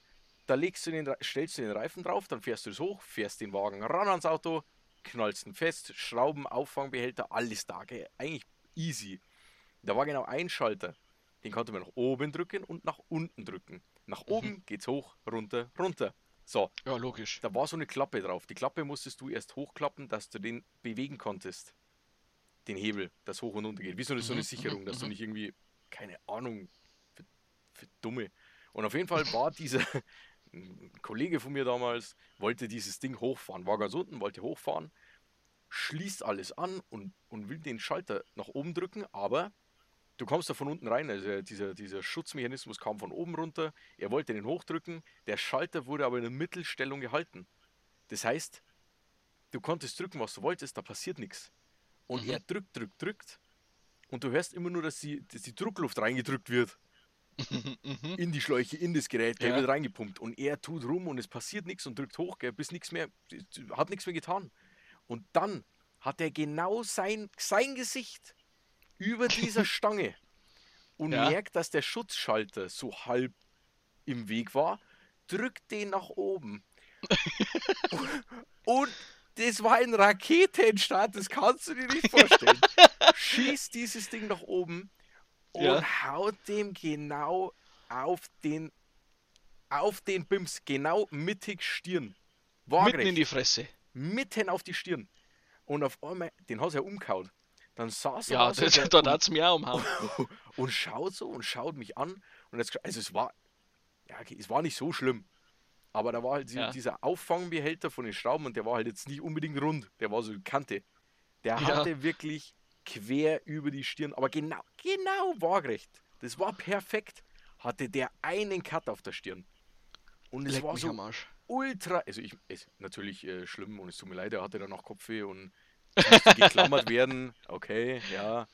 da legst du den, stellst du den Reifen drauf, dann fährst du es hoch, fährst den Wagen ran ans Auto, knallst ihn fest, Schrauben, Auffangbehälter, alles da. Gell? Eigentlich easy. Da war genau ein Schalter. Den konnte man nach oben drücken und nach unten drücken. Nach oben geht's hoch, runter, runter. So, Ja, logisch. da war so eine Klappe drauf. Die Klappe musstest du erst hochklappen, dass du den bewegen konntest. Den Hebel, das hoch und runter geht. Wie so eine, so eine Mhm, Sicherung, mhm, dass du mhm. nicht irgendwie, keine Ahnung, für, für Dumme. Und auf jeden Fall war dieser Kollege von mir damals, wollte dieses Ding hochfahren, war ganz unten, wollte hochfahren, schließt alles an und, und will den Schalter nach oben drücken, aber du kommst da von unten rein, also dieser, dieser Schutzmechanismus kam von oben runter, er wollte den hochdrücken, der Schalter wurde aber in der Mittelstellung gehalten. Das heißt, du konntest drücken, was du wolltest, da passiert nichts. Und Mhm. er drückt, drückt, drückt und du hörst immer nur, dass die, dass die Druckluft reingedrückt wird Mhm. in die Schläuche, in das Gerät, der Ja. wird reingepumpt und er tut rum und es passiert nichts und drückt hoch, gell, bis nichts mehr, hat nichts mehr getan. Und dann hat er genau sein, sein Gesicht über dieser Stange und Ja. merkt, dass der Schutzschalter so halb im Weg war, drückt den nach oben. und das war ein Raketenstart, das kannst du dir nicht vorstellen. Schießt dieses Ding nach oben und Ja. haut dem genau auf den auf den Bims, genau mittig Stirn. Mitten Waagerecht in die Fresse. mitten auf die Stirn. Und auf einmal, den hat er umgehauen. Dann saß er Ja, so das, der- da hat's mir auch umhauen. und, und schaut so und schaut mich an. Und jetzt, also es war, ja, okay, es war nicht so schlimm. Aber da war halt die- Ja. dieser Auffangbehälter von den Schrauben und der war halt jetzt nicht unbedingt rund. Der war so eine Kante. Der Ja. hatte wirklich quer über die Stirn, aber genau, genau waagerecht. Das war perfekt. Hatte der einen Cut auf der Stirn. Und es war so ultra, also ich, es natürlich äh, schlimm und es tut mir leid, er hatte danach Kopfweh und musste geklammert werden, okay, ja.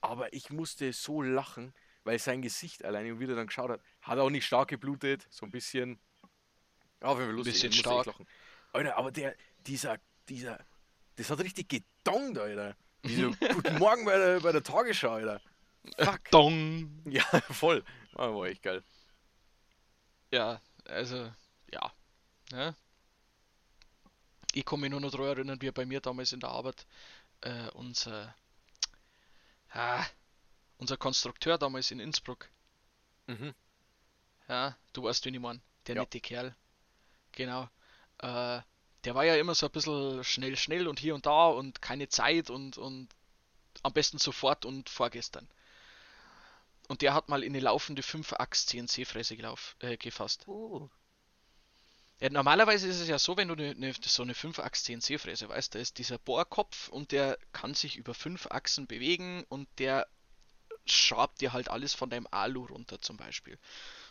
Aber ich musste so lachen, weil sein Gesicht alleine und wie er dann geschaut hat, hat auch nicht stark geblutet, so ein bisschen, ja, jeden Fall lustig, Bisschen stark. lachen. Alter, aber der, dieser, dieser, das hat richtig gedongt, Alter. Wie so, guten Morgen bei der, bei der Tagesschau, Alter. Fuck. Dong. Ja, voll. Ah, war echt geil. Ja, also, ja. Ne? Ich kann mich nur noch daran erinnern, wie bei mir damals in der Arbeit äh, unser, ah, unser Konstrukteur damals in Innsbruck, Mhm. ja, du weißt, wen ich mein, der Ja. nette Kerl, genau, äh, der war ja immer so ein bisschen schnell, schnell und hier und da und keine Zeit und, und am besten sofort und vorgestern. Und der hat mal in eine laufende 5-Achs CNC-Fräse gelauf- äh, gefasst. Oh. Ja, normalerweise ist es ja so, wenn du eine, eine, so eine 5-Achs CNC-Fräse weißt, da ist dieser Bohrkopf und der kann sich über 5 Achsen bewegen und der schabt dir halt alles von deinem Alu runter zum Beispiel.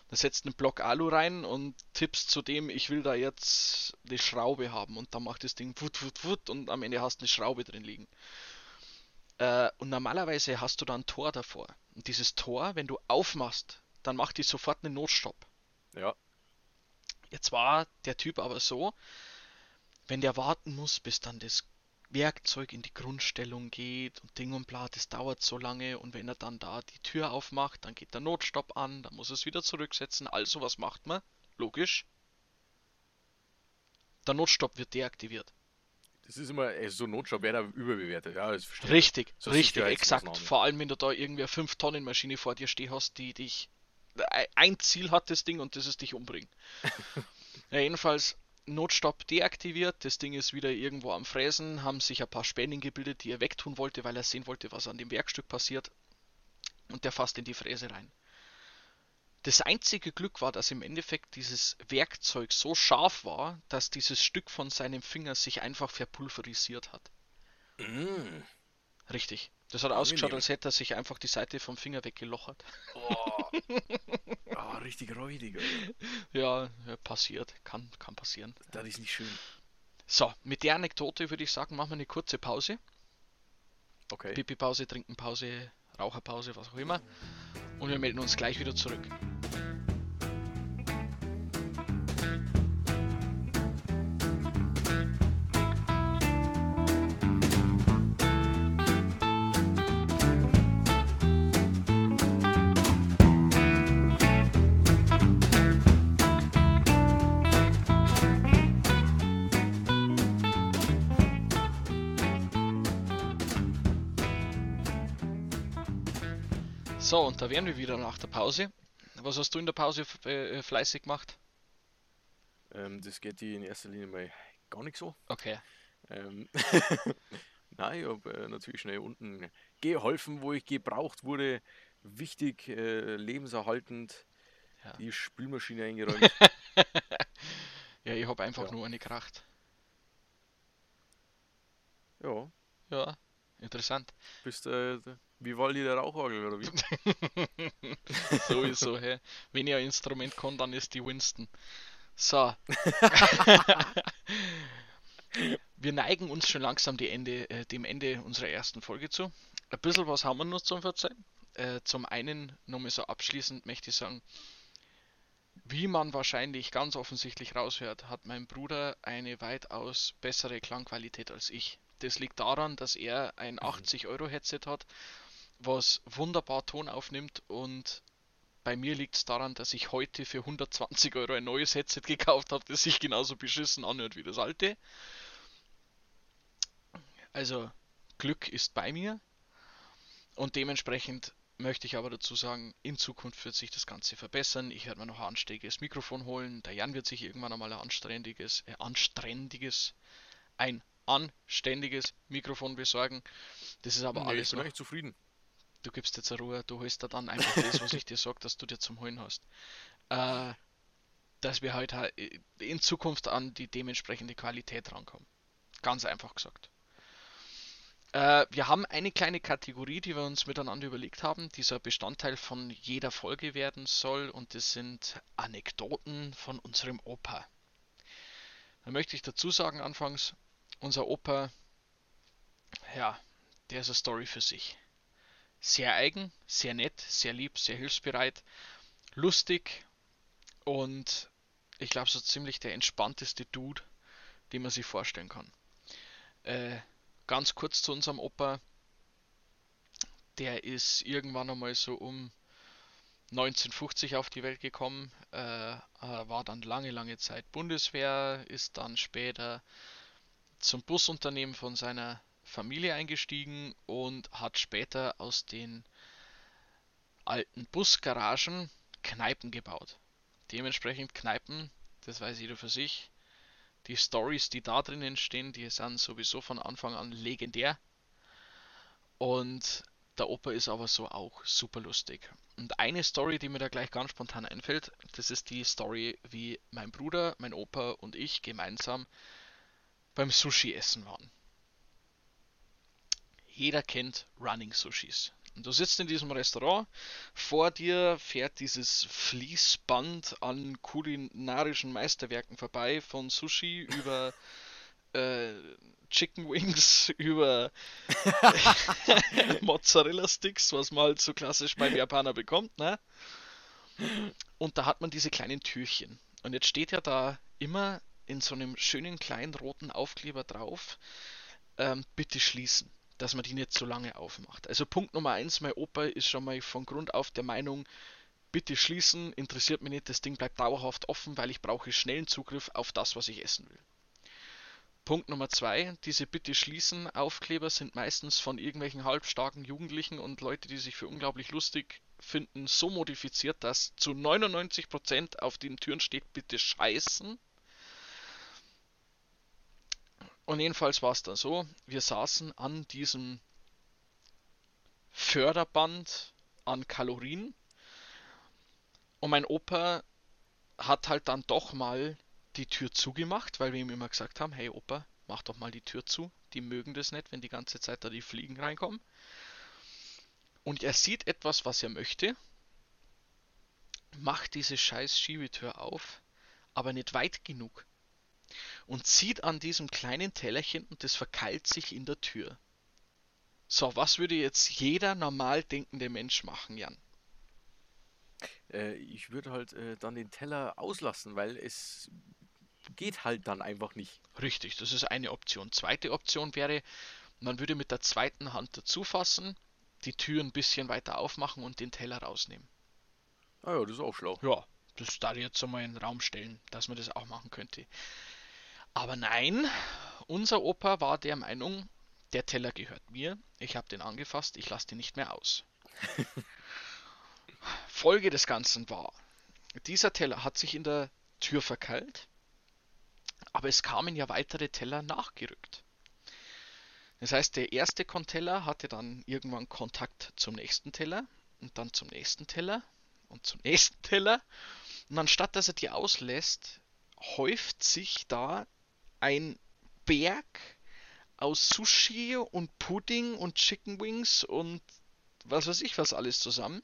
Da setzt einen Block Alu rein und tippst zu dem, ich will da jetzt eine Schraube haben und dann macht das Ding wut, wut, wut und am Ende hast du eine Schraube drin liegen. Äh, und normalerweise hast du da ein Tor davor. Und dieses Tor, wenn du aufmachst, dann macht die sofort einen Notstopp. Ja. Jetzt war der Typ aber so, wenn der warten muss, bis dann das Werkzeug in die Grundstellung geht und Ding und bla, das dauert so lange und wenn er dann da die Tür aufmacht, dann geht der Notstopp an, dann muss er es wieder zurücksetzen, also was macht man? Logisch. Der Notstopp wird deaktiviert. Das ist immer, ey, so Notstopp wäre da überbewertet, ja, das verstehe Richtig, so richtig, exakt. Vor allem, wenn du da irgendwie eine 5-Tonnen-Maschine vor dir stehen hast, die dich. Ein Ziel hat das Ding und das ist dich umbringen. ja, jedenfalls Notstopp deaktiviert, das Ding ist wieder irgendwo am Fräsen, haben sich ein paar Spänen gebildet, die er wegtun wollte, weil er sehen wollte, was an dem Werkstück passiert. Und der fasst in die Fräse rein. Das einzige Glück war, dass im Endeffekt dieses Werkzeug so scharf war, dass dieses Stück von seinem Finger sich einfach verpulverisiert hat. Mm. Richtig. Das hat ausgeschaut, als hätte er sich einfach die Seite vom Finger weggelochert. Oh, oh richtig räudig. Ja, passiert. Kann, kann passieren. Das ist nicht schön. So, mit der Anekdote würde ich sagen, machen wir eine kurze Pause. Okay. Pipi-Pause, Trinkenpause, Raucherpause, was auch immer. Und wir melden uns gleich wieder zurück. So, und da wären wir wieder nach der Pause. Was hast du in der Pause äh, fleißig gemacht? Ähm, das geht dir in erster Linie mal gar nicht so. Okay. Ähm, Nein, ich habe äh, natürlich schnell unten geholfen, wo ich gebraucht wurde. Wichtig, äh, lebenserhaltend, ja. die Spülmaschine eingeräumt. ja, ich habe einfach ja. nur eine Kracht. Ja. Ja, interessant. Bist äh, wie Waldi der Rauchorgel, oder wie? Sowieso, hä. Wenn ich ein Instrument kann, dann ist die Winston. So. wir neigen uns schon langsam Ende, äh, dem Ende unserer ersten Folge zu. Ein bisschen was haben wir noch zum Verzeihen. Äh, zum einen, nochmal so abschließend möchte ich sagen, wie man wahrscheinlich ganz offensichtlich raushört, hat mein Bruder eine weitaus bessere Klangqualität als ich. Das liegt daran, dass er ein 80-Euro-Headset mhm. hat was wunderbar Ton aufnimmt und bei mir liegt es daran, dass ich heute für 120 Euro ein neues Headset gekauft habe, das sich genauso beschissen anhört wie das alte. Also Glück ist bei mir und dementsprechend möchte ich aber dazu sagen, in Zukunft wird sich das Ganze verbessern. Ich werde mir noch ein anständiges Mikrofon holen. Der Jan wird sich irgendwann einmal ein anständiges, äh, anständiges, ein anständiges Mikrofon besorgen. Das ist aber nee, alles ich bin noch. zufrieden du gibst jetzt Ruhe, du holst da dann einfach das, was ich dir sage, dass du dir zum Holen hast. Äh, dass wir halt in Zukunft an die dementsprechende Qualität rankommen. Ganz einfach gesagt. Äh, wir haben eine kleine Kategorie, die wir uns miteinander überlegt haben, die so ein Bestandteil von jeder Folge werden soll, und das sind Anekdoten von unserem Opa. Da möchte ich dazu sagen, anfangs, unser Opa, ja, der ist eine Story für sich sehr eigen, sehr nett, sehr lieb, sehr hilfsbereit, lustig und ich glaube so ziemlich der entspannteste Dude, den man sich vorstellen kann. Äh, ganz kurz zu unserem Opa. Der ist irgendwann einmal so um 1950 auf die Welt gekommen, äh, war dann lange, lange Zeit Bundeswehr, ist dann später zum Busunternehmen von seiner Familie eingestiegen und hat später aus den alten Busgaragen Kneipen gebaut. Dementsprechend Kneipen, das weiß jeder für sich. Die Stories, die da drinnen stehen, die sind sowieso von Anfang an legendär. Und der Opa ist aber so auch super lustig. Und eine Story, die mir da gleich ganz spontan einfällt, das ist die Story, wie mein Bruder, mein Opa und ich gemeinsam beim Sushi essen waren. Jeder kennt Running Sushis. Und du sitzt in diesem Restaurant, vor dir fährt dieses Fließband an kulinarischen Meisterwerken vorbei, von Sushi über äh, Chicken Wings, über Mozzarella Sticks, was man halt so klassisch beim Japaner bekommt, ne? Und da hat man diese kleinen Türchen. Und jetzt steht ja da immer in so einem schönen kleinen roten Aufkleber drauf, ähm, bitte schließen dass man die nicht so lange aufmacht. Also Punkt Nummer eins, mein Opa ist schon mal von Grund auf der Meinung, bitte schließen, interessiert mich nicht, das Ding bleibt dauerhaft offen, weil ich brauche schnellen Zugriff auf das, was ich essen will. Punkt Nummer zwei, diese Bitte schließen Aufkleber sind meistens von irgendwelchen halbstarken Jugendlichen und Leute, die sich für unglaublich lustig finden, so modifiziert, dass zu 99% auf den Türen steht Bitte scheißen und jedenfalls war es dann so, wir saßen an diesem Förderband an Kalorien und mein Opa hat halt dann doch mal die Tür zugemacht, weil wir ihm immer gesagt haben, hey Opa, mach doch mal die Tür zu. Die mögen das nicht, wenn die ganze Zeit da die Fliegen reinkommen. Und er sieht etwas, was er möchte, macht diese scheiß Schiebetür auf, aber nicht weit genug und zieht an diesem kleinen Tellerchen und das verkeilt sich in der Tür. So, was würde jetzt jeder normal denkende Mensch machen, Jan? Äh, ich würde halt äh, dann den Teller auslassen, weil es geht halt dann einfach nicht. Richtig, das ist eine Option. Zweite Option wäre, man würde mit der zweiten Hand dazu fassen, die Tür ein bisschen weiter aufmachen und den Teller rausnehmen. Ah ja, das ist auch schlau. Ja, das da jetzt einmal in den Raum stellen, dass man das auch machen könnte. Aber nein, unser Opa war der Meinung, der Teller gehört mir, ich habe den angefasst, ich lasse den nicht mehr aus. Folge des Ganzen war, dieser Teller hat sich in der Tür verkeilt, aber es kamen ja weitere Teller nachgerückt. Das heißt, der erste Conteller hatte dann irgendwann Kontakt zum nächsten Teller und dann zum nächsten Teller und zum nächsten Teller. Und anstatt dass er die auslässt, häuft sich da ein Berg aus Sushi und Pudding und Chicken Wings und was weiß ich was alles zusammen.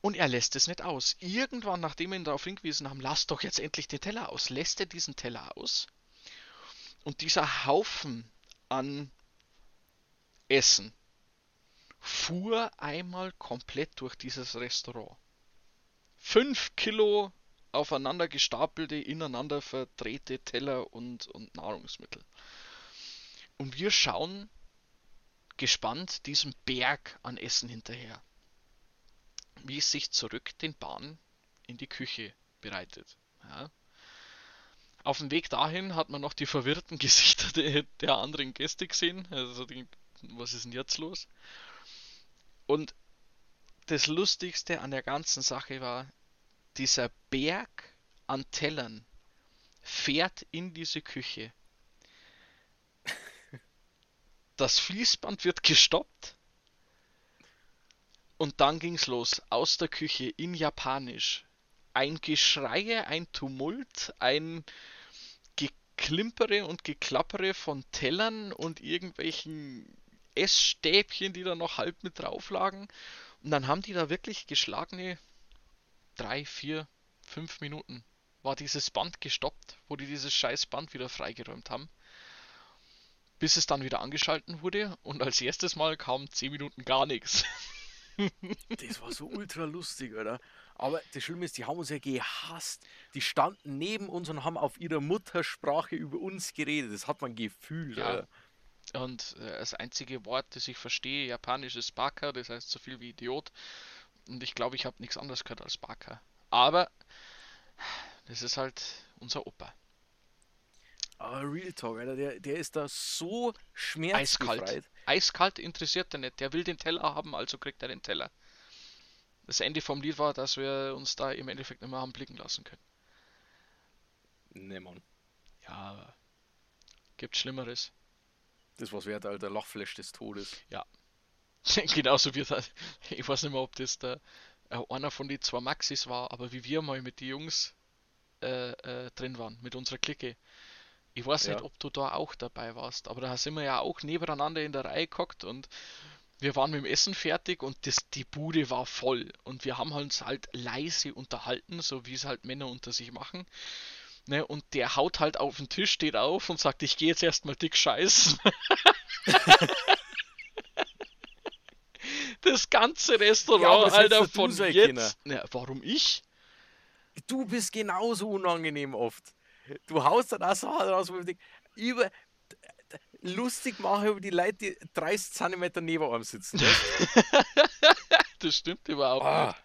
Und er lässt es nicht aus. Irgendwann, nachdem wir ihn darauf hingewiesen haben, lass doch jetzt endlich den Teller aus, lässt er diesen Teller aus. Und dieser Haufen an Essen fuhr einmal komplett durch dieses Restaurant. Fünf Kilo aufeinander gestapelte, ineinander verdrehte Teller und, und Nahrungsmittel. Und wir schauen gespannt diesem Berg an Essen hinterher, wie es sich zurück den Bahn in die Küche bereitet. Ja. Auf dem Weg dahin hat man noch die verwirrten Gesichter der, der anderen Gäste gesehen. Also, was ist denn jetzt los? Und das Lustigste an der ganzen Sache war, dieser Berg an Tellern fährt in diese Küche. Das Fließband wird gestoppt und dann ging's los aus der Küche in Japanisch. Ein Geschreie, ein Tumult, ein Geklimpere und Geklappere von Tellern und irgendwelchen Essstäbchen, die da noch halb mit drauf lagen. Und dann haben die da wirklich geschlagene drei, vier, fünf Minuten war dieses Band gestoppt, wo die dieses scheiß Band wieder freigeräumt haben. Bis es dann wieder angeschalten wurde und als erstes Mal kam zehn Minuten gar nichts. Das war so ultra lustig, oder? Aber das Schlimme ist, die haben uns ja gehasst. Die standen neben uns und haben auf ihrer Muttersprache über uns geredet. Das hat man gefühlt. Ja. Oder? Und äh, das einzige Wort, das ich verstehe, japanisch ist Baka, das heißt so viel wie Idiot. Und ich glaube, ich habe nichts anderes gehört als Barker. Aber das ist halt unser Opa. Aber Real Talk, Alter, der, der ist da so schmerzbefreit. Eiskalt. Eiskalt interessiert er nicht. Der will den Teller haben, also kriegt er den Teller. Das Ende vom Lied war, dass wir uns da im Endeffekt nicht mehr haben blicken lassen können. Ne, Mann. Ja, gibt Schlimmeres. Das was wert, Alter. Lachflash des Todes. Ja. Genauso wie das, ich weiß nicht mehr, ob das der, äh, einer von den zwei Maxis war, aber wie wir mal mit den Jungs äh, äh, drin waren, mit unserer Clique. Ich weiß Ja. nicht, ob du da auch dabei warst, aber da sind wir ja auch nebeneinander in der Reihe gehockt und wir waren mit dem Essen fertig und das, die Bude war voll und wir haben uns halt leise unterhalten, so wie es halt Männer unter sich machen. Ne, und der haut halt auf den Tisch, steht auf und sagt, ich gehe jetzt erstmal dick scheißen. das ganze Ja, Restaurant, das Alter, von jetzt. Ne, warum ich? Du bist genauso unangenehm oft. Du haust dann auch Sachen raus, wo ich denk, über lustig machen über die Leute, die 30 cm neben einem sitzen. Das stimmt überhaupt ah, nicht.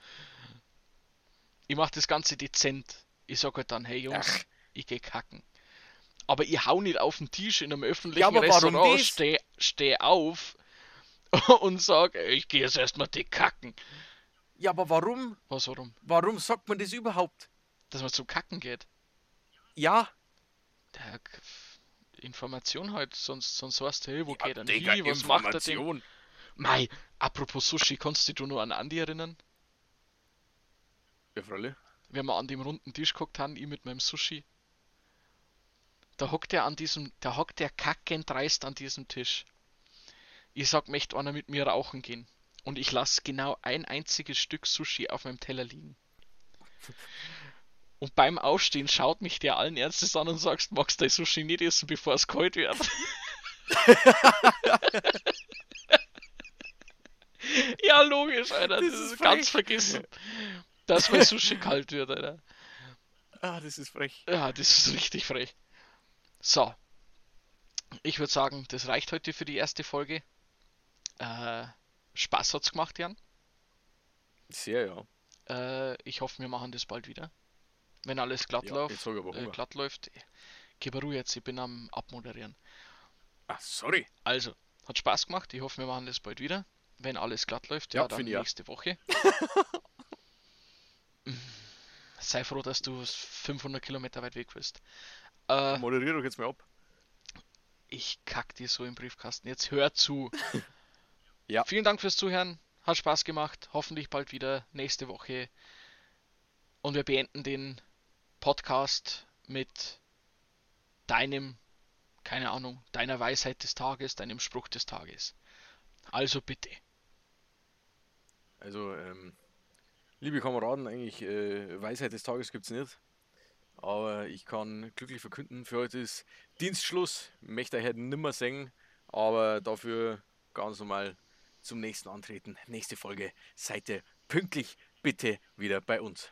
Ich mache das Ganze dezent. Ich sag halt dann, hey Jungs, Ach. ich geh kacken. Aber ich hau nicht auf den Tisch in einem öffentlichen Ja, Restaurant, steh, steh auf und sag, ey, ich gehe jetzt erstmal dick kacken. ja, aber warum? Was warum? Warum sagt man das überhaupt? Dass man zum Kacken geht. Ja, Der Information halt, sonst, sonst weißt du, hey, wo ja geht er hin, was macht er denn? Mei, apropos Sushi, kannst du dich nur an Andi erinnern? Ja, Fräulein. wenn wir an dem runden Tisch geguckt haben, ich mit meinem Sushi. Da hockt er an diesem, da hockt der kackend dreist an diesem Tisch. Ich sag, möchte einer mit mir rauchen gehen. Und ich lasse genau ein einziges Stück Sushi auf meinem Teller liegen. Und beim Aufstehen schaut mich der allen Ernstes an und sagt, magst du dein Sushi nicht essen, bevor es kalt wird? ja, logisch, Alter. Das, Das ist ist ganz frech. vergessen. Dass mein Sushi kalt wird, Alter. Ah, das ist frech. Ja, das ist richtig frech. So. Ich würde sagen, das reicht heute für die erste Folge. Äh, Spaß hat's gemacht, Jan. Sehr, ja. Äh, ich hoffe, wir machen das bald wieder. Wenn alles glatt, Ja, läuft, äh, glatt läuft. Gib Ruhe jetzt, ich bin am Abmoderieren. Ah, sorry. Also, hat Spaß gemacht. Ich hoffe, wir machen das bald wieder. Wenn alles glatt läuft, Ja, ja, dann nächste Woche. Sei froh, dass du 500 Kilometer weit weg bist. Äh, Moderier doch jetzt mal ab. Ich kack dir so im Briefkasten. Jetzt hör zu. Ja. Vielen Dank fürs Zuhören. Hat Spaß gemacht. Hoffentlich bald wieder nächste Woche. Und wir beenden den Podcast mit deinem, keine Ahnung, deiner Weisheit des Tages, deinem Spruch des Tages. Also bitte. Also, ähm, liebe Kameraden, eigentlich äh, Weisheit des Tages gibt es nicht. Aber ich kann glücklich verkünden, für heute ist Dienstschluss. Möchte ich heute nimmer singen, aber dafür ganz normal zum nächsten Antreten. Nächste Folge seid ihr pünktlich bitte wieder bei uns.